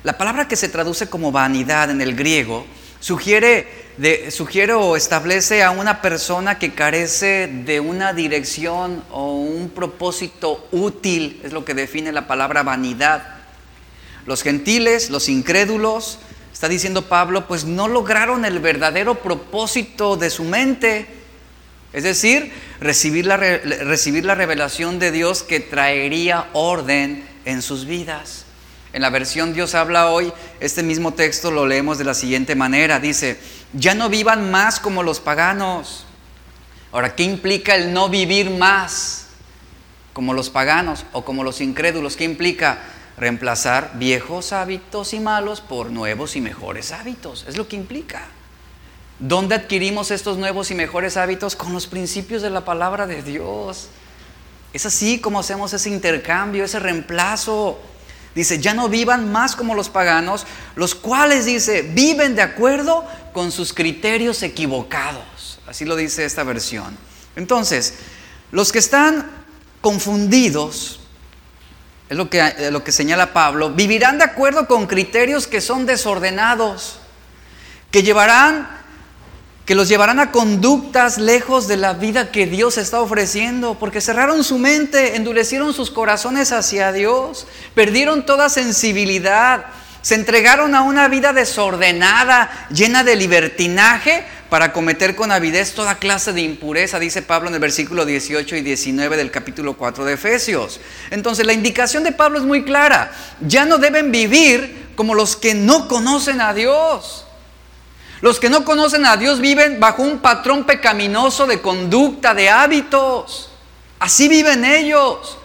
La palabra que se traduce como vanidad en el griego sugiere, sugiere o establece a una persona que carece de una dirección o un propósito útil, es lo que define la palabra vanidad. Los gentiles, los incrédulos, está diciendo Pablo, pues no lograron el verdadero propósito de su mente. Es decir, recibir la, recibir la revelación de Dios que traería orden en sus vidas. En la versión Dios habla hoy, este mismo texto lo leemos de la siguiente manera. Dice, ya no vivan más como los paganos. Ahora, ¿qué implica el no vivir más como los paganos o como los incrédulos? ¿Qué implica? Reemplazar viejos hábitos y malos por nuevos y mejores hábitos. Es lo que implica. ¿Dónde adquirimos estos nuevos y mejores hábitos? Con los principios de la palabra de Dios. Es así como hacemos ese intercambio, ese reemplazo. Dice, ya no vivan más como los paganos, los cuales, dice, viven de acuerdo con sus criterios equivocados. Así lo dice esta versión. Entonces, los que están confundidos es lo que, eh, lo que señala Pablo, vivirán de acuerdo con criterios que son desordenados, que llevarán, que los llevarán a conductas lejos de la vida que Dios está ofreciendo, porque cerraron su mente, endurecieron sus corazones hacia Dios, perdieron toda sensibilidad, se entregaron a una vida desordenada, llena de libertinaje, para cometer con avidez toda clase de impureza, dice Pablo en el versículo 18 y 19 del capítulo 4 de Efesios. Entonces la indicación de Pablo es muy clara. Ya no deben vivir como los que no conocen a Dios. Los que no conocen a Dios viven bajo un patrón pecaminoso de conducta, de hábitos. Así viven ellos.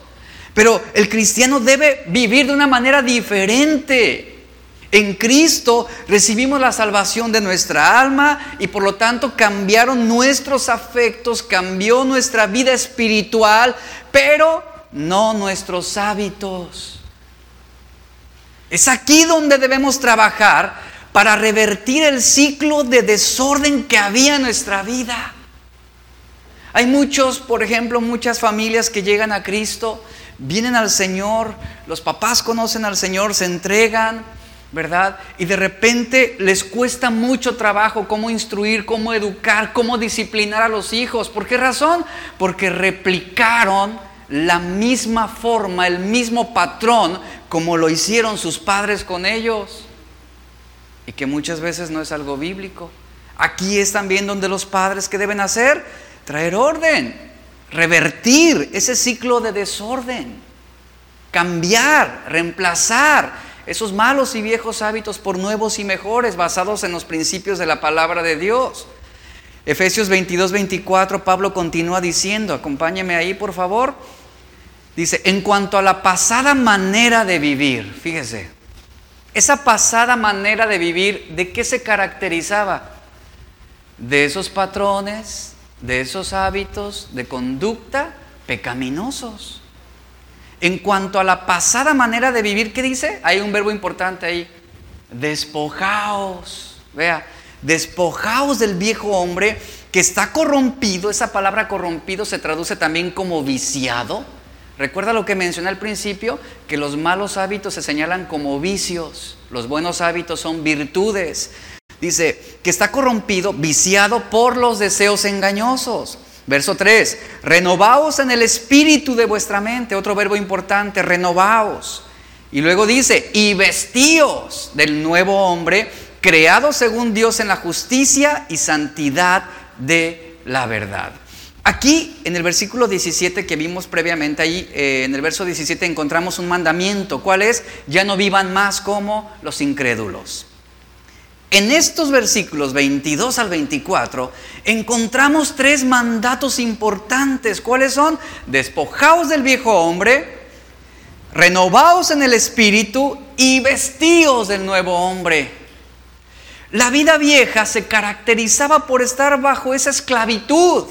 Pero el cristiano debe vivir de una manera diferente. En Cristo recibimos la salvación de nuestra alma y por lo tanto cambiaron nuestros afectos, cambió nuestra vida espiritual, pero no nuestros hábitos. Es aquí donde debemos trabajar para revertir el ciclo de desorden que había en nuestra vida. Hay muchos, por ejemplo, muchas familias que llegan a Cristo, vienen al Señor, los papás conocen al Señor, se entregan, ¿verdad? Y de repente les cuesta mucho trabajo cómo instruir, cómo educar, cómo disciplinar a los hijos. ¿Por qué razón? Porque replicaron la misma forma, el mismo patrón como lo hicieron sus padres con ellos. y que muchas veces no es algo bíblico. Aquí es también donde los padres que deben hacer, traer orden, revertir ese ciclo de desorden, cambiar, reemplazar esos malos y viejos hábitos por nuevos y mejores basados en los principios de la palabra de Dios. Efesios 22, 24, Pablo continúa diciendo, acompáñeme ahí por favor, dice, en cuanto a la pasada manera de vivir, fíjese, esa pasada manera de vivir, ¿de qué se caracterizaba? De esos patrones, de esos hábitos de conducta pecaminosos. En cuanto a la pasada manera de vivir, ¿qué dice? Hay un verbo importante ahí. Despojaos. Vea, despojaos del viejo hombre que está corrompido. Esa palabra corrompido se traduce también como viciado. Recuerda lo que mencioné al principio, que los malos hábitos se señalan como vicios, los buenos hábitos son virtudes. Dice que está corrompido, viciado por los deseos engañosos. Verso 3, renovaos en el espíritu de vuestra mente, otro verbo importante, renovaos. Y luego dice, y vestíos del nuevo hombre, creado según Dios en la justicia y santidad de la verdad. Aquí en el versículo 17 que vimos previamente, ahí eh, en el verso 17 encontramos un mandamiento. ¿Cuál es? Ya no vivan más como los incrédulos. En estos versículos 22 al 24 encontramos tres mandatos importantes. ¿Cuáles son? Despojaos del viejo hombre, renovaos en el espíritu y vestíos del nuevo hombre. La vida vieja se caracterizaba por estar bajo esa esclavitud,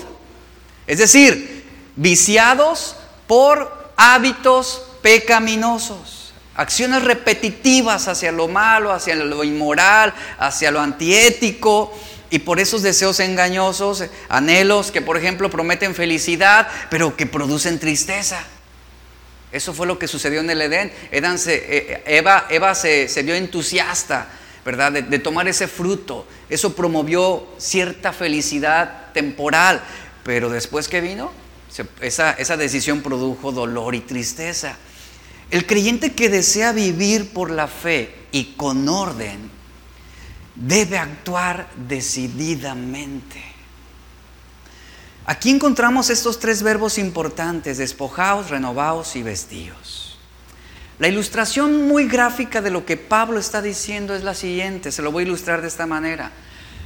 es decir, viciados por hábitos pecaminosos acciones repetitivas hacia lo malo, hacia lo inmoral, hacia lo antiético, y por esos deseos engañosos, anhelos que por ejemplo prometen felicidad, pero que producen tristeza. Eso fue lo que sucedió en el Edén. Eh, Eva, Eva se, vio entusiasta, ¿verdad? De, tomar ese fruto. Eso promovió cierta felicidad temporal, pero después que vino, esa decisión produjo dolor y tristeza. El creyente que desea vivir por la fe y con orden debe actuar decididamente. Aquí encontramos estos tres verbos importantes, despojaos, renovaos y vestíos. La ilustración muy gráfica de lo que Pablo está diciendo es la siguiente, se lo voy a ilustrar de esta manera.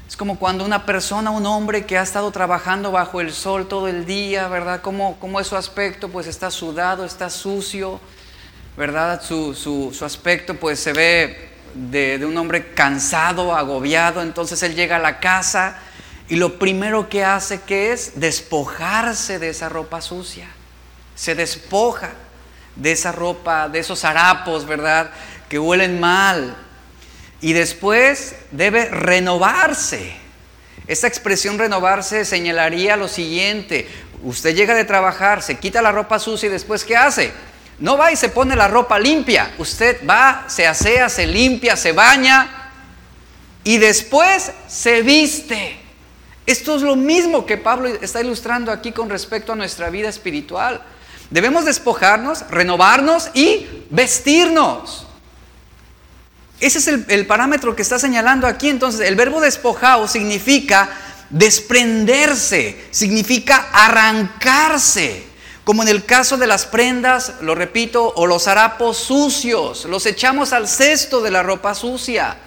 Es como cuando una persona, un hombre que ha estado trabajando bajo el sol todo el día, ¿verdad? ¿Cómo, cómo es su aspecto? Pues está sudado, está sucio, ¿verdad? Su, aspecto pues se ve de, de, un hombre cansado, agobiado, entonces él llega a la casa y lo primero que hace que es despojarse de esa ropa sucia, se despoja de esa ropa, de esos harapos, ¿verdad? Que huelen mal. Y después debe renovarse. Esta expresión renovarse señalaría lo siguiente. Usted llega de trabajar, se quita la ropa sucia y después ¿qué hace? No va y se pone la ropa limpia. Usted va, se asea, se limpia, se baña y después se viste. Esto es lo mismo que Pablo está ilustrando aquí con respecto a nuestra vida espiritual. Debemos despojarnos, renovarnos y vestirnos. Ese es el, parámetro que está señalando aquí. Entonces, el verbo despojado significa desprenderse, significa arrancarse. Como en el caso de las prendas, lo repito, o los harapos sucios, los echamos al cesto de la ropa sucia.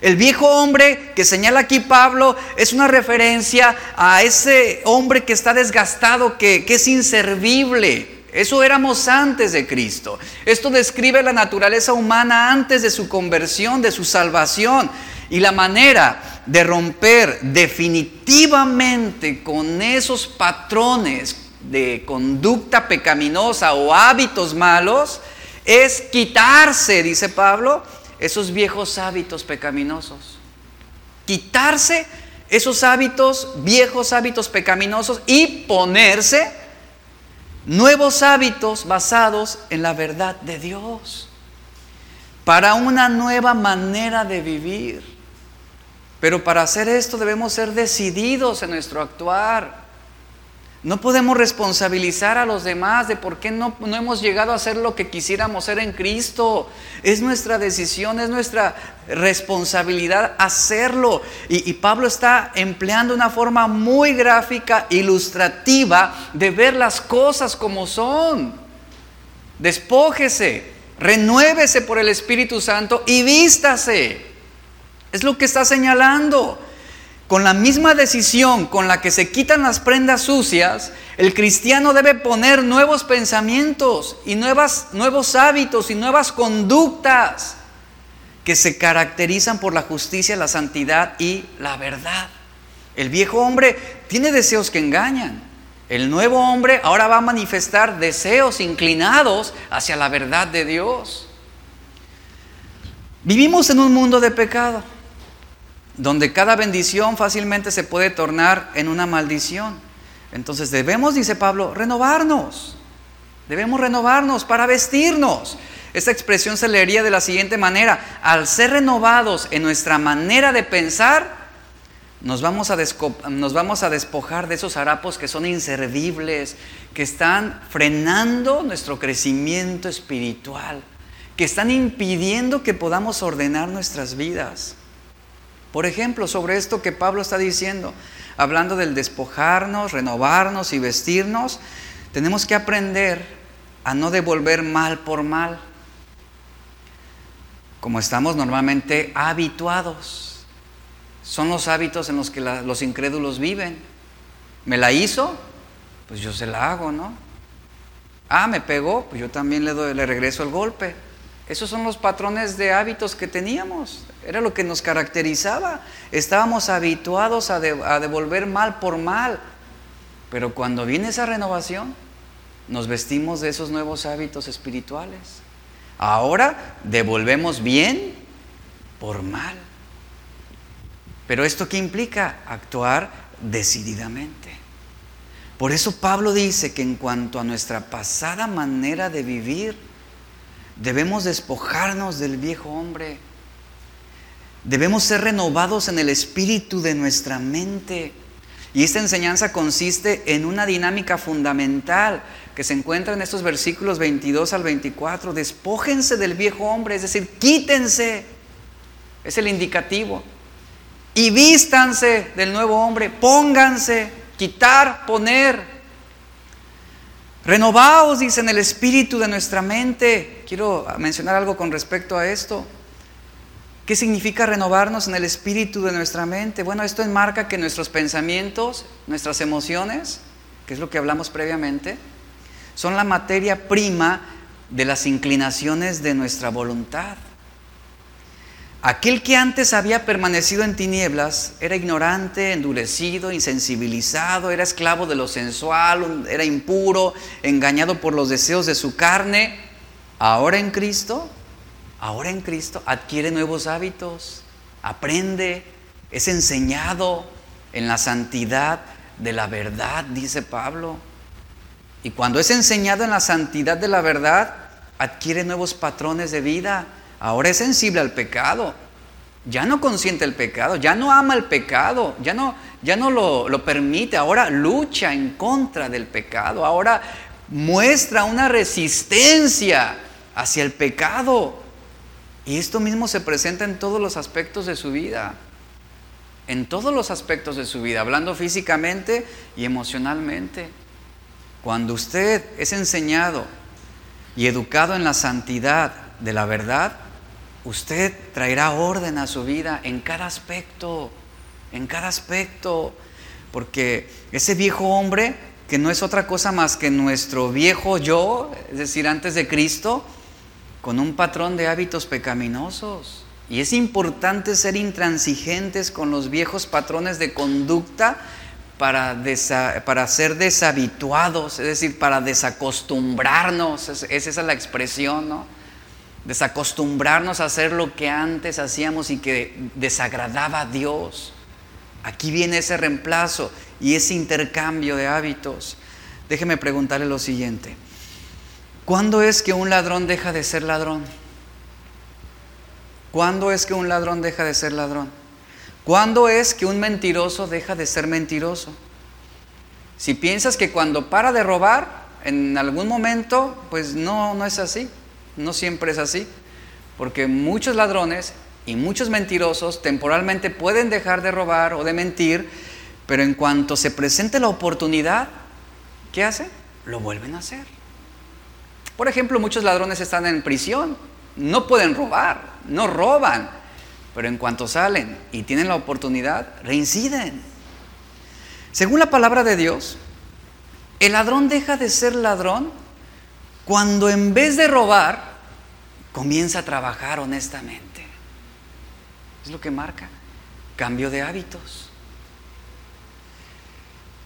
El viejo hombre que señala aquí Pablo es una referencia a ese hombre que está desgastado, que, que, es inservible. Eso éramos antes de Cristo. Esto describe la naturaleza humana antes de su conversión, de su salvación. Y la manera de romper definitivamente con esos patrones de conducta pecaminosa o hábitos malos es quitarse, dice Pablo, esos viejos hábitos pecaminosos. Quitarse esos hábitos, viejos hábitos pecaminosos y ponerse nuevos hábitos basados en la verdad de Dios. Para una nueva manera de vivir. Pero para hacer esto debemos ser decididos en nuestro actuar. No podemos responsabilizar a los demás de por qué no, no, hemos llegado a ser lo que quisiéramos ser en Cristo. Es nuestra decisión, es nuestra responsabilidad hacerlo. Y, y, Pablo está empleando una forma muy gráfica, ilustrativa, de ver las cosas como son. Despójese, renuévese por el Espíritu Santo y vístase. Es lo que está señalando. Con la misma decisión con la que se quitan las prendas sucias, el cristiano debe poner nuevos pensamientos y nuevos hábitos y nuevas conductas que se caracterizan por la justicia, la santidad y la verdad. El viejo hombre tiene deseos que engañan. El nuevo hombre ahora va a manifestar deseos inclinados hacia la verdad de Dios. Vivimos en un mundo de pecado donde cada bendición fácilmente se puede tornar en una maldición. Entonces debemos, dice Pablo, renovarnos. Debemos renovarnos para vestirnos. Esta expresión se leería de la siguiente manera. Al ser renovados en nuestra manera de pensar, nos vamos, a nos vamos a despojar de esos harapos que son inservibles, que están frenando nuestro crecimiento espiritual, que están impidiendo que podamos ordenar nuestras vidas. Por ejemplo, sobre esto que Pablo está diciendo, hablando del despojarnos, renovarnos y vestirnos, tenemos que aprender a no devolver mal por mal, como estamos normalmente habituados. Son los hábitos en los que los incrédulos viven. ¿Me la hizo? Pues yo se la hago, ¿no? Ah, me pegó, pues yo también le, doy, le regreso el golpe. Esos son los patrones de hábitos que teníamos. Era lo que nos caracterizaba. Estábamos habituados a, devolver mal por mal. Pero cuando viene esa renovación, nos vestimos de esos nuevos hábitos espirituales. Ahora devolvemos bien por mal. Pero esto qué implica? Actuar decididamente. Por eso Pablo dice que en cuanto a nuestra pasada manera de vivir, Debemos despojarnos del viejo hombre. Debemos ser renovados en el espíritu de nuestra mente. Y esta enseñanza consiste en una dinámica fundamental que se encuentra en estos versículos 22 al 24. Despójense del viejo hombre, es decir, quítense. Es el indicativo. Y vístanse del nuevo hombre, pónganse, quitar, poner. Renovaos, dice, en el espíritu de nuestra mente. Quiero mencionar algo con respecto a esto. ¿Qué significa renovarnos en el espíritu de nuestra mente? Bueno, esto enmarca que nuestros pensamientos, nuestras emociones, que es lo que hablamos previamente, son la materia prima de las inclinaciones de nuestra voluntad. Aquel que antes había permanecido en tinieblas era ignorante, endurecido, insensibilizado, era esclavo de lo sensual, era impuro, engañado por los deseos de su carne. Ahora en Cristo, ahora en Cristo adquiere nuevos hábitos, aprende, es enseñado en la santidad de la verdad, dice Pablo. Y cuando es enseñado en la santidad de la verdad, adquiere nuevos patrones de vida Ahora es sensible al pecado. Ya no consiente el pecado, ya no ama el pecado, ya no, ya no lo, lo permite, ahora lucha en contra del pecado, ahora muestra una resistencia hacia el pecado. Y esto mismo se presenta en todos los aspectos de su vida, en todos los aspectos de su vida, hablando físicamente y emocionalmente. Cuando usted es enseñado y educado en la santidad de la verdad, usted traerá orden a su vida en cada aspecto, en cada aspecto, porque ese viejo hombre, que no es otra cosa más que nuestro viejo yo, es decir, antes de Cristo, con un patrón de hábitos pecaminosos. Y es importante ser intransigentes con los viejos patrones de conducta para, para ser deshabituados, es decir, para desacostumbrarnos, esa es la expresión, ¿no? Desacostumbrarnos a hacer lo que antes hacíamos y que desagradaba a Dios. Aquí viene ese reemplazo y ese intercambio de hábitos. Déjeme preguntarle lo siguiente. ¿Cuándo es que un ladrón deja de ser ladrón? ¿Cuándo es que un ladrón deja de ser ladrón? ¿Cuándo es que un mentiroso deja de ser mentiroso? Si piensas que cuando para de robar, en algún momento, pues no, no es así. No siempre es así. Porque muchos ladrones y muchos mentirosos temporalmente pueden dejar de robar o de mentir, pero en cuanto se presente la oportunidad, ¿qué hacen? Lo vuelven a hacer. Por ejemplo, muchos ladrones están en prisión, no pueden robar, no roban, pero en cuanto salen y tienen la oportunidad, reinciden. Según la palabra de Dios, el ladrón deja de ser ladrón cuando en vez de robar, comienza a trabajar honestamente. Es lo que marca cambio de hábitos.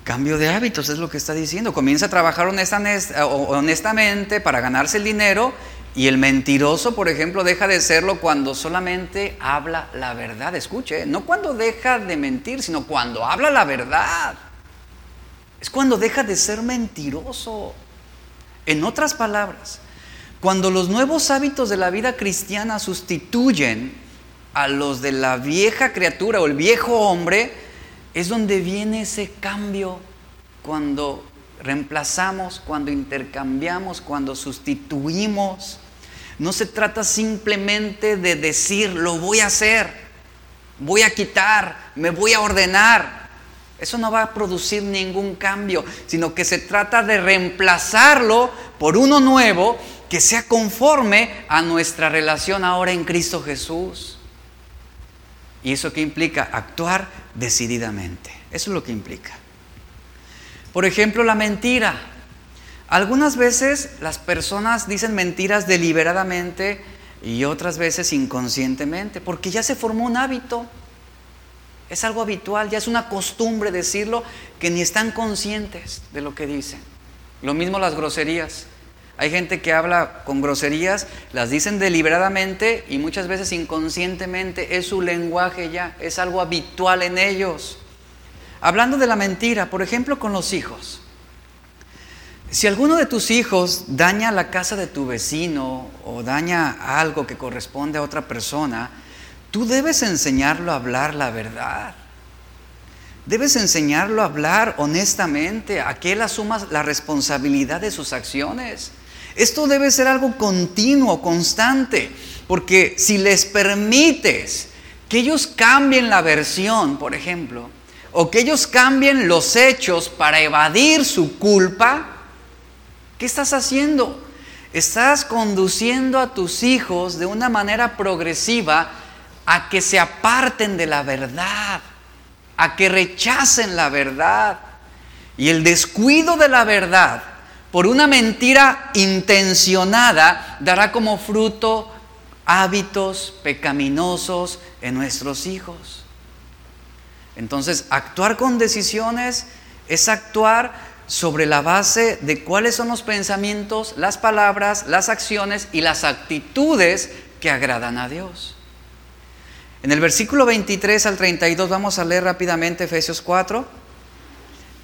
Cambio de hábitos es lo que está diciendo. Comienza a trabajar honestamente para ganarse el dinero y el mentiroso, por ejemplo, deja de serlo cuando solamente habla la verdad. Escuche, no cuando deja de mentir, sino cuando habla la verdad. Es cuando deja de ser mentiroso. En otras palabras, cuando los nuevos hábitos de la vida cristiana sustituyen a los de la vieja criatura o el viejo hombre, es donde viene ese cambio cuando reemplazamos, cuando intercambiamos, cuando sustituimos. No se trata simplemente de decir, lo voy a hacer, voy a quitar, me voy a ordenar. Eso no va a producir ningún cambio, sino que se trata de reemplazarlo por uno nuevo que sea conforme a nuestra relación ahora en Cristo Jesús. ¿Y eso qué implica? Actuar decididamente. Eso es lo que implica. Por ejemplo, la mentira. Algunas veces las personas dicen mentiras deliberadamente y otras veces inconscientemente, porque ya se formó un hábito. Es algo habitual, ya es una costumbre decirlo que ni están conscientes de lo que dicen. Lo mismo las groserías. Hay gente que habla con groserías, las dicen deliberadamente y muchas veces inconscientemente, es su lenguaje ya, es algo habitual en ellos. Hablando de la mentira, por ejemplo, con los hijos. Si alguno de tus hijos daña la casa de tu vecino o daña algo que corresponde a otra persona, tú debes enseñarlo a hablar la verdad. Debes enseñarlo a hablar honestamente, a que él asuma la responsabilidad de sus acciones. Esto debe ser algo continuo, constante, porque si les permites que ellos cambien la versión, por ejemplo, o que ellos cambien los hechos para evadir su culpa, ¿Qué estás haciendo? Estás conduciendo a tus hijos de una manera progresiva a que se aparten de la verdad, a que rechacen la verdad. Y el descuido de la verdad por una mentira intencionada dará como fruto hábitos pecaminosos en nuestros hijos. Entonces, actuar con decisiones es actuar sobre la base de cuáles son los pensamientos, las palabras, las acciones y las actitudes que agradan a Dios. En el versículo 23 al 32 vamos a leer rápidamente Efesios 4,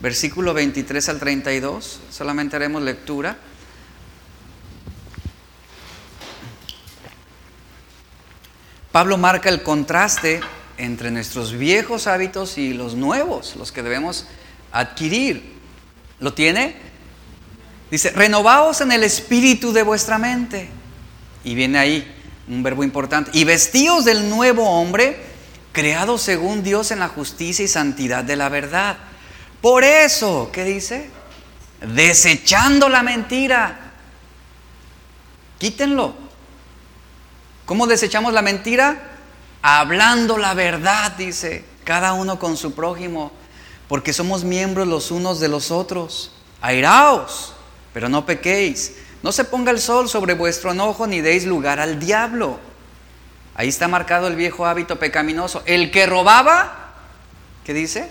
versículo 23 al 32, solamente haremos lectura. Pablo marca el contraste entre nuestros viejos hábitos y los nuevos, los que debemos adquirir. ¿Lo tiene? Dice, renovaos en el espíritu de vuestra mente. Y viene ahí un verbo importante. Y vestíos del nuevo hombre, creado según Dios en la justicia y santidad de la verdad. Por eso, ¿qué dice? Desechando la mentira. Quítenlo. ¿Cómo desechamos la mentira? Hablando la verdad, dice, cada uno con su prójimo porque somos miembros los unos de los otros. Airaos, pero no pequéis. No se ponga el sol sobre vuestro enojo ni deis lugar al diablo. Ahí está marcado el viejo hábito pecaminoso. El que robaba, ¿qué dice?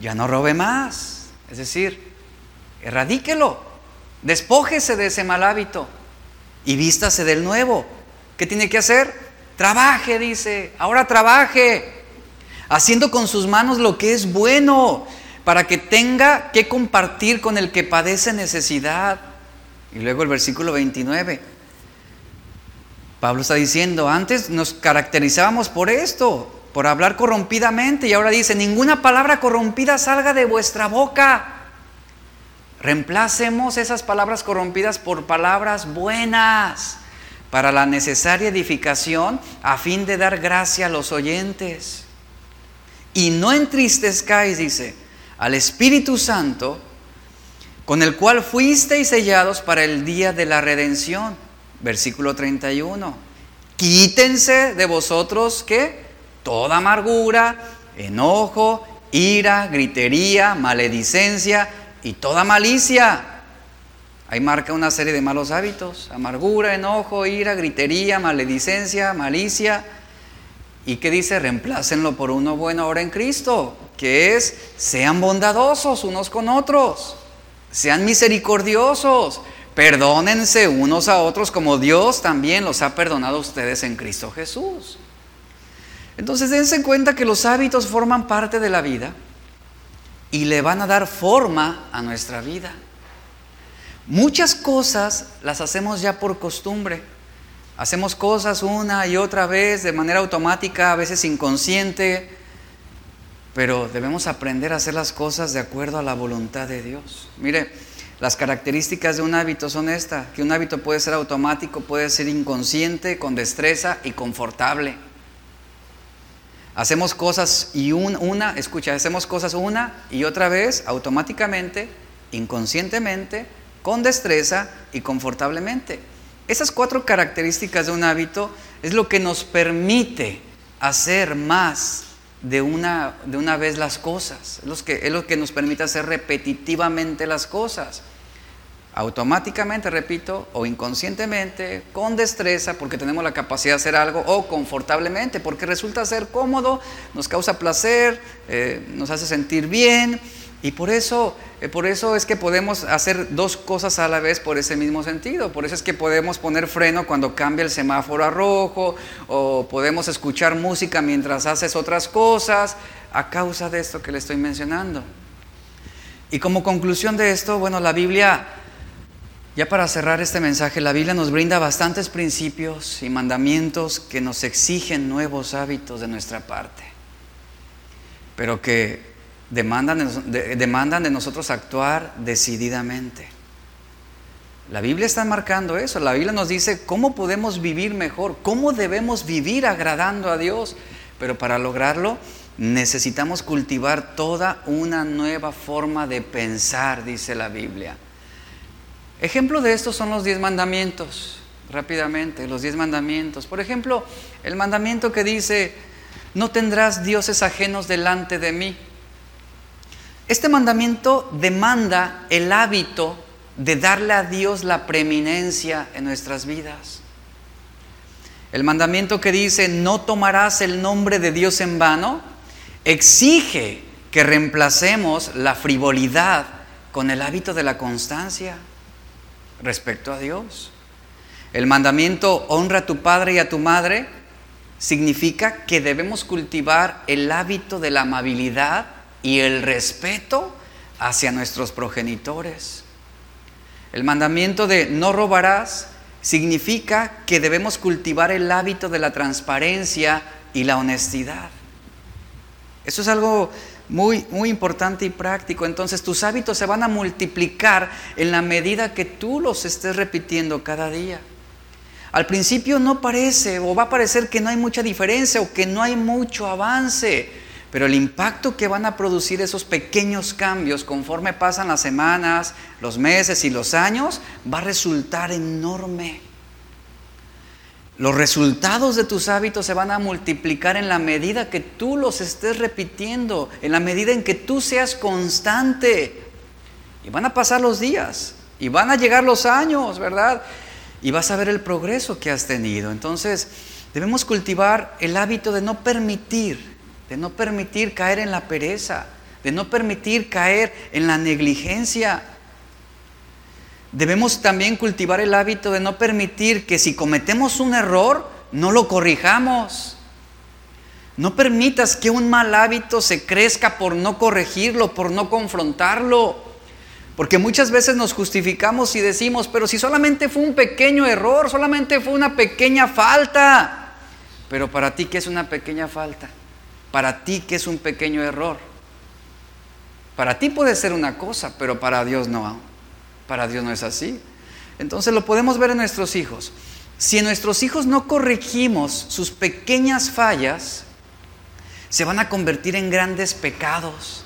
Ya no robe más. Es decir, erradíquelo. Despójese de ese mal hábito y vístase del nuevo. ¿Qué tiene que hacer? Trabaje, dice. Ahora trabaje haciendo con sus manos lo que es bueno, para que tenga que compartir con el que padece necesidad. Y luego el versículo 29. Pablo está diciendo, antes nos caracterizábamos por esto, por hablar corrompidamente, y ahora dice, ninguna palabra corrompida salga de vuestra boca, Reemplacemos esas palabras corrompidas por palabras buenas para la necesaria edificación a fin de dar gracia a los oyentes. Y no entristezcáis, dice, al Espíritu Santo, con el cual fuisteis sellados para el día de la redención. Versículo 31. Quítense de vosotros, ¿qué? Toda amargura, enojo, ira, gritería, maledicencia y toda malicia. Ahí marca una serie de malos hábitos, amargura, enojo, ira, gritería, maledicencia, malicia. ¿Y qué dice? Reemplácenlo por uno bueno ahora en Cristo, que es, sean bondadosos unos con otros, sean misericordiosos, perdónense unos a otros como Dios también los ha perdonado a ustedes en Cristo Jesús. Entonces dense cuenta que los hábitos forman parte de la vida y le van a dar forma a nuestra vida. Muchas cosas las hacemos ya por costumbre. Hacemos cosas una y otra vez de manera automática, a veces inconsciente, pero debemos aprender a hacer las cosas de acuerdo a la voluntad de Dios. Mire, las características de un hábito son estas, que un hábito puede ser automático, puede ser inconsciente, con destreza y confortable. Hacemos cosas y una, escucha, hacemos cosas una y otra vez automáticamente, inconscientemente, con destreza y confortablemente. Esas cuatro características de un hábito es lo que nos permite hacer más de una, de una vez las cosas. Es que, es lo que nos permite hacer repetitivamente las cosas automáticamente, repito, o inconscientemente, con destreza, porque tenemos la capacidad de hacer algo, o confortablemente, porque resulta ser cómodo, nos causa placer, eh, nos hace sentir bien, y por eso, eh, por eso es que podemos hacer dos cosas a la vez por ese mismo sentido. Por eso es que podemos poner freno cuando cambia el semáforo a rojo, o podemos escuchar música mientras haces otras cosas, a causa de esto que le estoy mencionando. Y como conclusión de esto, bueno, la Biblia ya para cerrar este mensaje, la Biblia nos brinda bastantes principios y mandamientos que nos exigen nuevos hábitos de nuestra parte, pero que demandan de, demandan de nosotros actuar decididamente. La Biblia está marcando eso, la Biblia nos dice cómo podemos vivir mejor, cómo debemos vivir agradando a Dios, pero para lograrlo necesitamos cultivar toda una nueva forma de pensar, dice la Biblia. Ejemplo de esto son los diez mandamientos, rápidamente, los diez mandamientos. Por ejemplo, el mandamiento que dice, no tendrás dioses ajenos delante de mí. Este mandamiento demanda el hábito de darle a Dios la preeminencia en nuestras vidas. El mandamiento que dice, no tomarás el nombre de Dios en vano, exige que reemplacemos la frivolidad con el hábito de la constancia respecto a Dios. El mandamiento honra a tu padre y a tu madre significa que debemos cultivar el hábito de la amabilidad y el respeto hacia nuestros progenitores. El mandamiento de no robarás significa que debemos cultivar el hábito de la transparencia y la honestidad. Eso es algo muy, muy importante y práctico. Entonces tus hábitos se van a multiplicar en la medida que tú los estés repitiendo cada día. Al principio no parece o va a parecer que no hay mucha diferencia o que no hay mucho avance, pero el impacto que van a producir esos pequeños cambios conforme pasan las semanas, los meses y los años va a resultar enorme. Los resultados de tus hábitos se van a multiplicar en la medida que tú los estés repitiendo, en la medida en que tú seas constante. Y van a pasar los días, y van a llegar los años, ¿verdad? Y vas a ver el progreso que has tenido. Entonces, debemos cultivar el hábito de no permitir, de no permitir caer en la pereza, de no permitir caer en la negligencia, Debemos también cultivar el hábito de no permitir que si cometemos un error, no lo corrijamos. No permitas que un mal hábito se crezca por no corregirlo, por no confrontarlo. Porque muchas veces nos justificamos y decimos, pero si solamente fue un pequeño error, solamente fue una pequeña falta. Pero para ti, ¿qué es una pequeña falta? Para ti, ¿qué es un pequeño error? Para ti puede ser una cosa, pero para Dios no. Para Dios no es así. Entonces lo podemos ver en nuestros hijos. Si en nuestros hijos no corregimos sus pequeñas fallas, se van a convertir en grandes pecados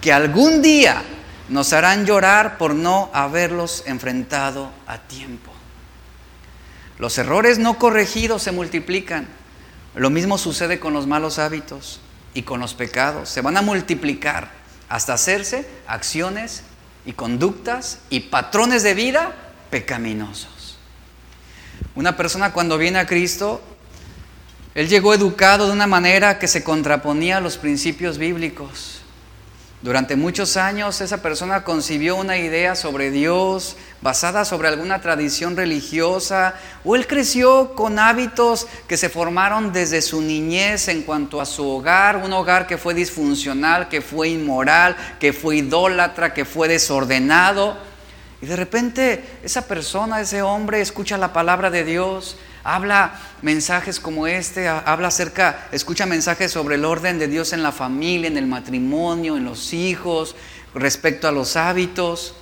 que algún día nos harán llorar por no haberlos enfrentado a tiempo. Los errores no corregidos se multiplican. Lo mismo sucede con los malos hábitos y con los pecados. Se van a multiplicar hasta hacerse acciones y conductas y patrones de vida pecaminosos. Una persona cuando viene a Cristo, él llegó educado de una manera que se contraponía a los principios bíblicos. Durante muchos años esa persona concibió una idea sobre Dios basada sobre alguna tradición religiosa o él creció con hábitos que se formaron desde su niñez en cuanto a su hogar, un hogar que fue disfuncional, que fue inmoral, que fue idólatra, que fue desordenado. Y de repente esa persona, ese hombre escucha la palabra de Dios, habla mensajes como este, habla acerca, escucha mensajes sobre el orden de Dios en la familia, en el matrimonio, en los hijos, respecto a los hábitos.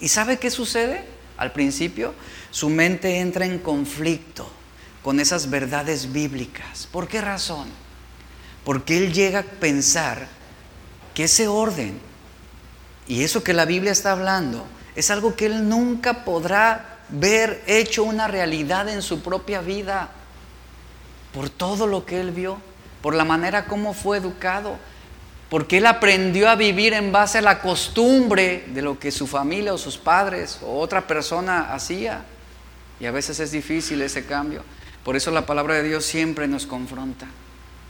¿Y sabe qué sucede? Al principio, su mente entra en conflicto con esas verdades bíblicas. ¿Por qué razón? Porque él llega a pensar que ese orden y eso que la Biblia está hablando es algo que él nunca podrá ver hecho una realidad en su propia vida, por todo lo que él vio, por la manera como fue educado, porque él aprendió a vivir en base a la costumbre de lo que su familia o sus padres o otra persona hacía. Y a veces es difícil ese cambio. Por eso la palabra de Dios siempre nos confronta.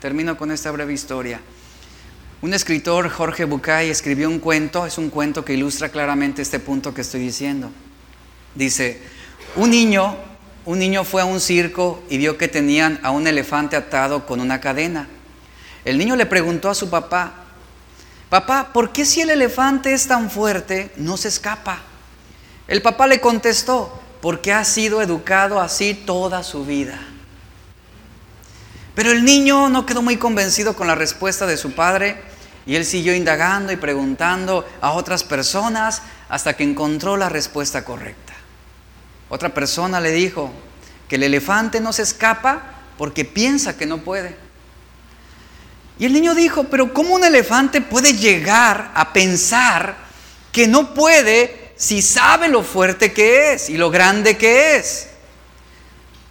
Termino con esta breve historia. Un escritor, Jorge Bucay, escribió un cuento, es un cuento que ilustra claramente este punto que estoy diciendo. Dice, un niño, un niño fue a un circo y vio que tenían a un elefante atado con una cadena. El niño le preguntó a su papá, papá, ¿por qué si el elefante es tan fuerte no se escapa? El papá le contestó, porque ha sido educado así toda su vida. Pero el niño no quedó muy convencido con la respuesta de su padre y él siguió indagando y preguntando a otras personas hasta que encontró la respuesta correcta. Otra persona le dijo que el elefante no se escapa porque piensa que no puede. Y el niño dijo, pero ¿cómo un elefante puede llegar a pensar que no puede si sabe lo fuerte que es y lo grande que es?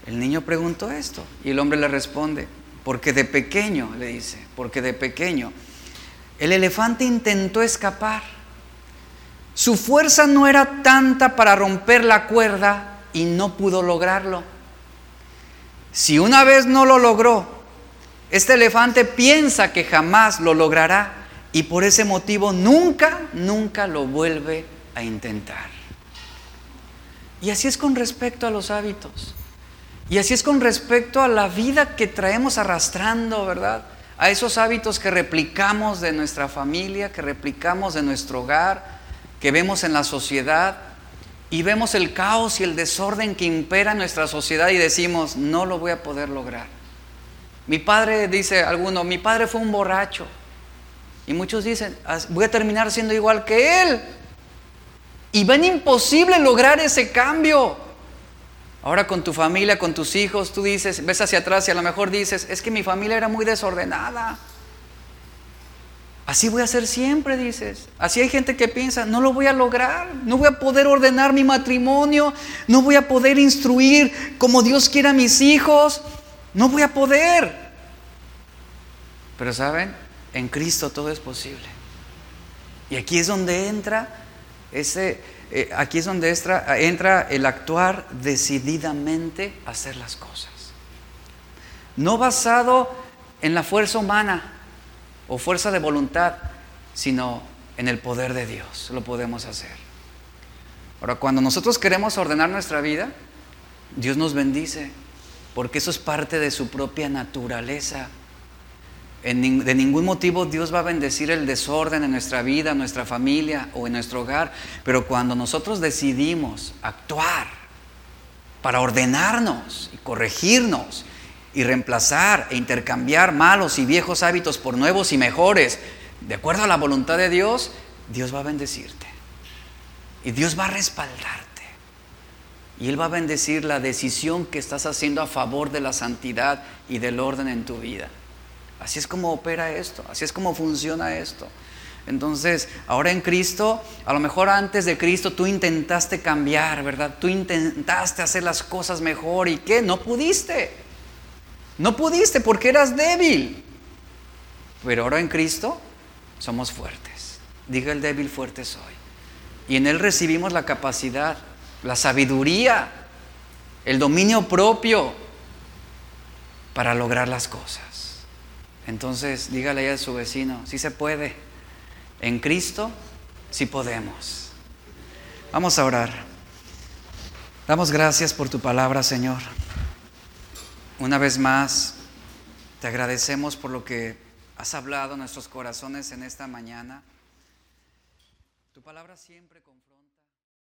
El niño preguntó esto y el hombre le responde, porque de pequeño, le dice, porque de pequeño, el elefante intentó escapar. Su fuerza no era tanta para romper la cuerda y no pudo lograrlo. Si una vez no lo logró, este elefante piensa que jamás lo logrará y por ese motivo nunca, nunca lo vuelve a intentar. Y así es con respecto a los hábitos. Y así es con respecto a la vida que traemos arrastrando, ¿verdad? A esos hábitos que replicamos de nuestra familia, que replicamos de nuestro hogar, que vemos en la sociedad y vemos el caos y el desorden que impera en nuestra sociedad y decimos, no lo voy a poder lograr. Mi padre, dice alguno, mi padre fue un borracho. Y muchos dicen, voy a terminar siendo igual que él. Y ven imposible lograr ese cambio. Ahora con tu familia, con tus hijos, tú dices, ves hacia atrás y a lo mejor dices, es que mi familia era muy desordenada. Así voy a ser siempre, dices. Así hay gente que piensa, no lo voy a lograr, no voy a poder ordenar mi matrimonio, no voy a poder instruir como Dios quiera a mis hijos, no voy a poder. Pero saben, en Cristo todo es posible. Y aquí es donde entra ese, eh, aquí es donde entra, entra el actuar decididamente a hacer las cosas. No basado en la fuerza humana, o fuerza de voluntad, sino en el poder de Dios lo podemos hacer. Ahora, cuando nosotros queremos ordenar nuestra vida, Dios nos bendice, porque eso es parte de su propia naturaleza. de ningún motivo Dios va a bendecir el desorden en nuestra vida, en nuestra familia o en nuestro hogar, pero cuando nosotros decidimos actuar para ordenarnos y corregirnos y reemplazar e intercambiar malos y viejos hábitos por nuevos y mejores, de acuerdo a la voluntad de Dios, Dios va a bendecirte. Y Dios va a respaldarte. Y Él va a bendecir la decisión que estás haciendo a favor de la santidad y del orden en tu vida. Así es como opera esto, así es como funciona esto. Entonces, ahora en Cristo, a lo mejor antes de Cristo tú intentaste cambiar, ¿verdad? Tú intentaste hacer las cosas mejor y ¿qué? No pudiste. No pudiste porque eras débil. Pero ahora en Cristo somos fuertes. Diga el débil, fuerte soy. Y en Él recibimos la capacidad la sabiduría, el dominio propio para lograr las cosas. Entonces, dígale a su vecino, si se puede. En Cristo, sí podemos. Vamos a orar. Damos gracias por tu palabra, Señor. Una vez más, te agradecemos por lo que has hablado en nuestros corazones en esta mañana. Tu palabra siempre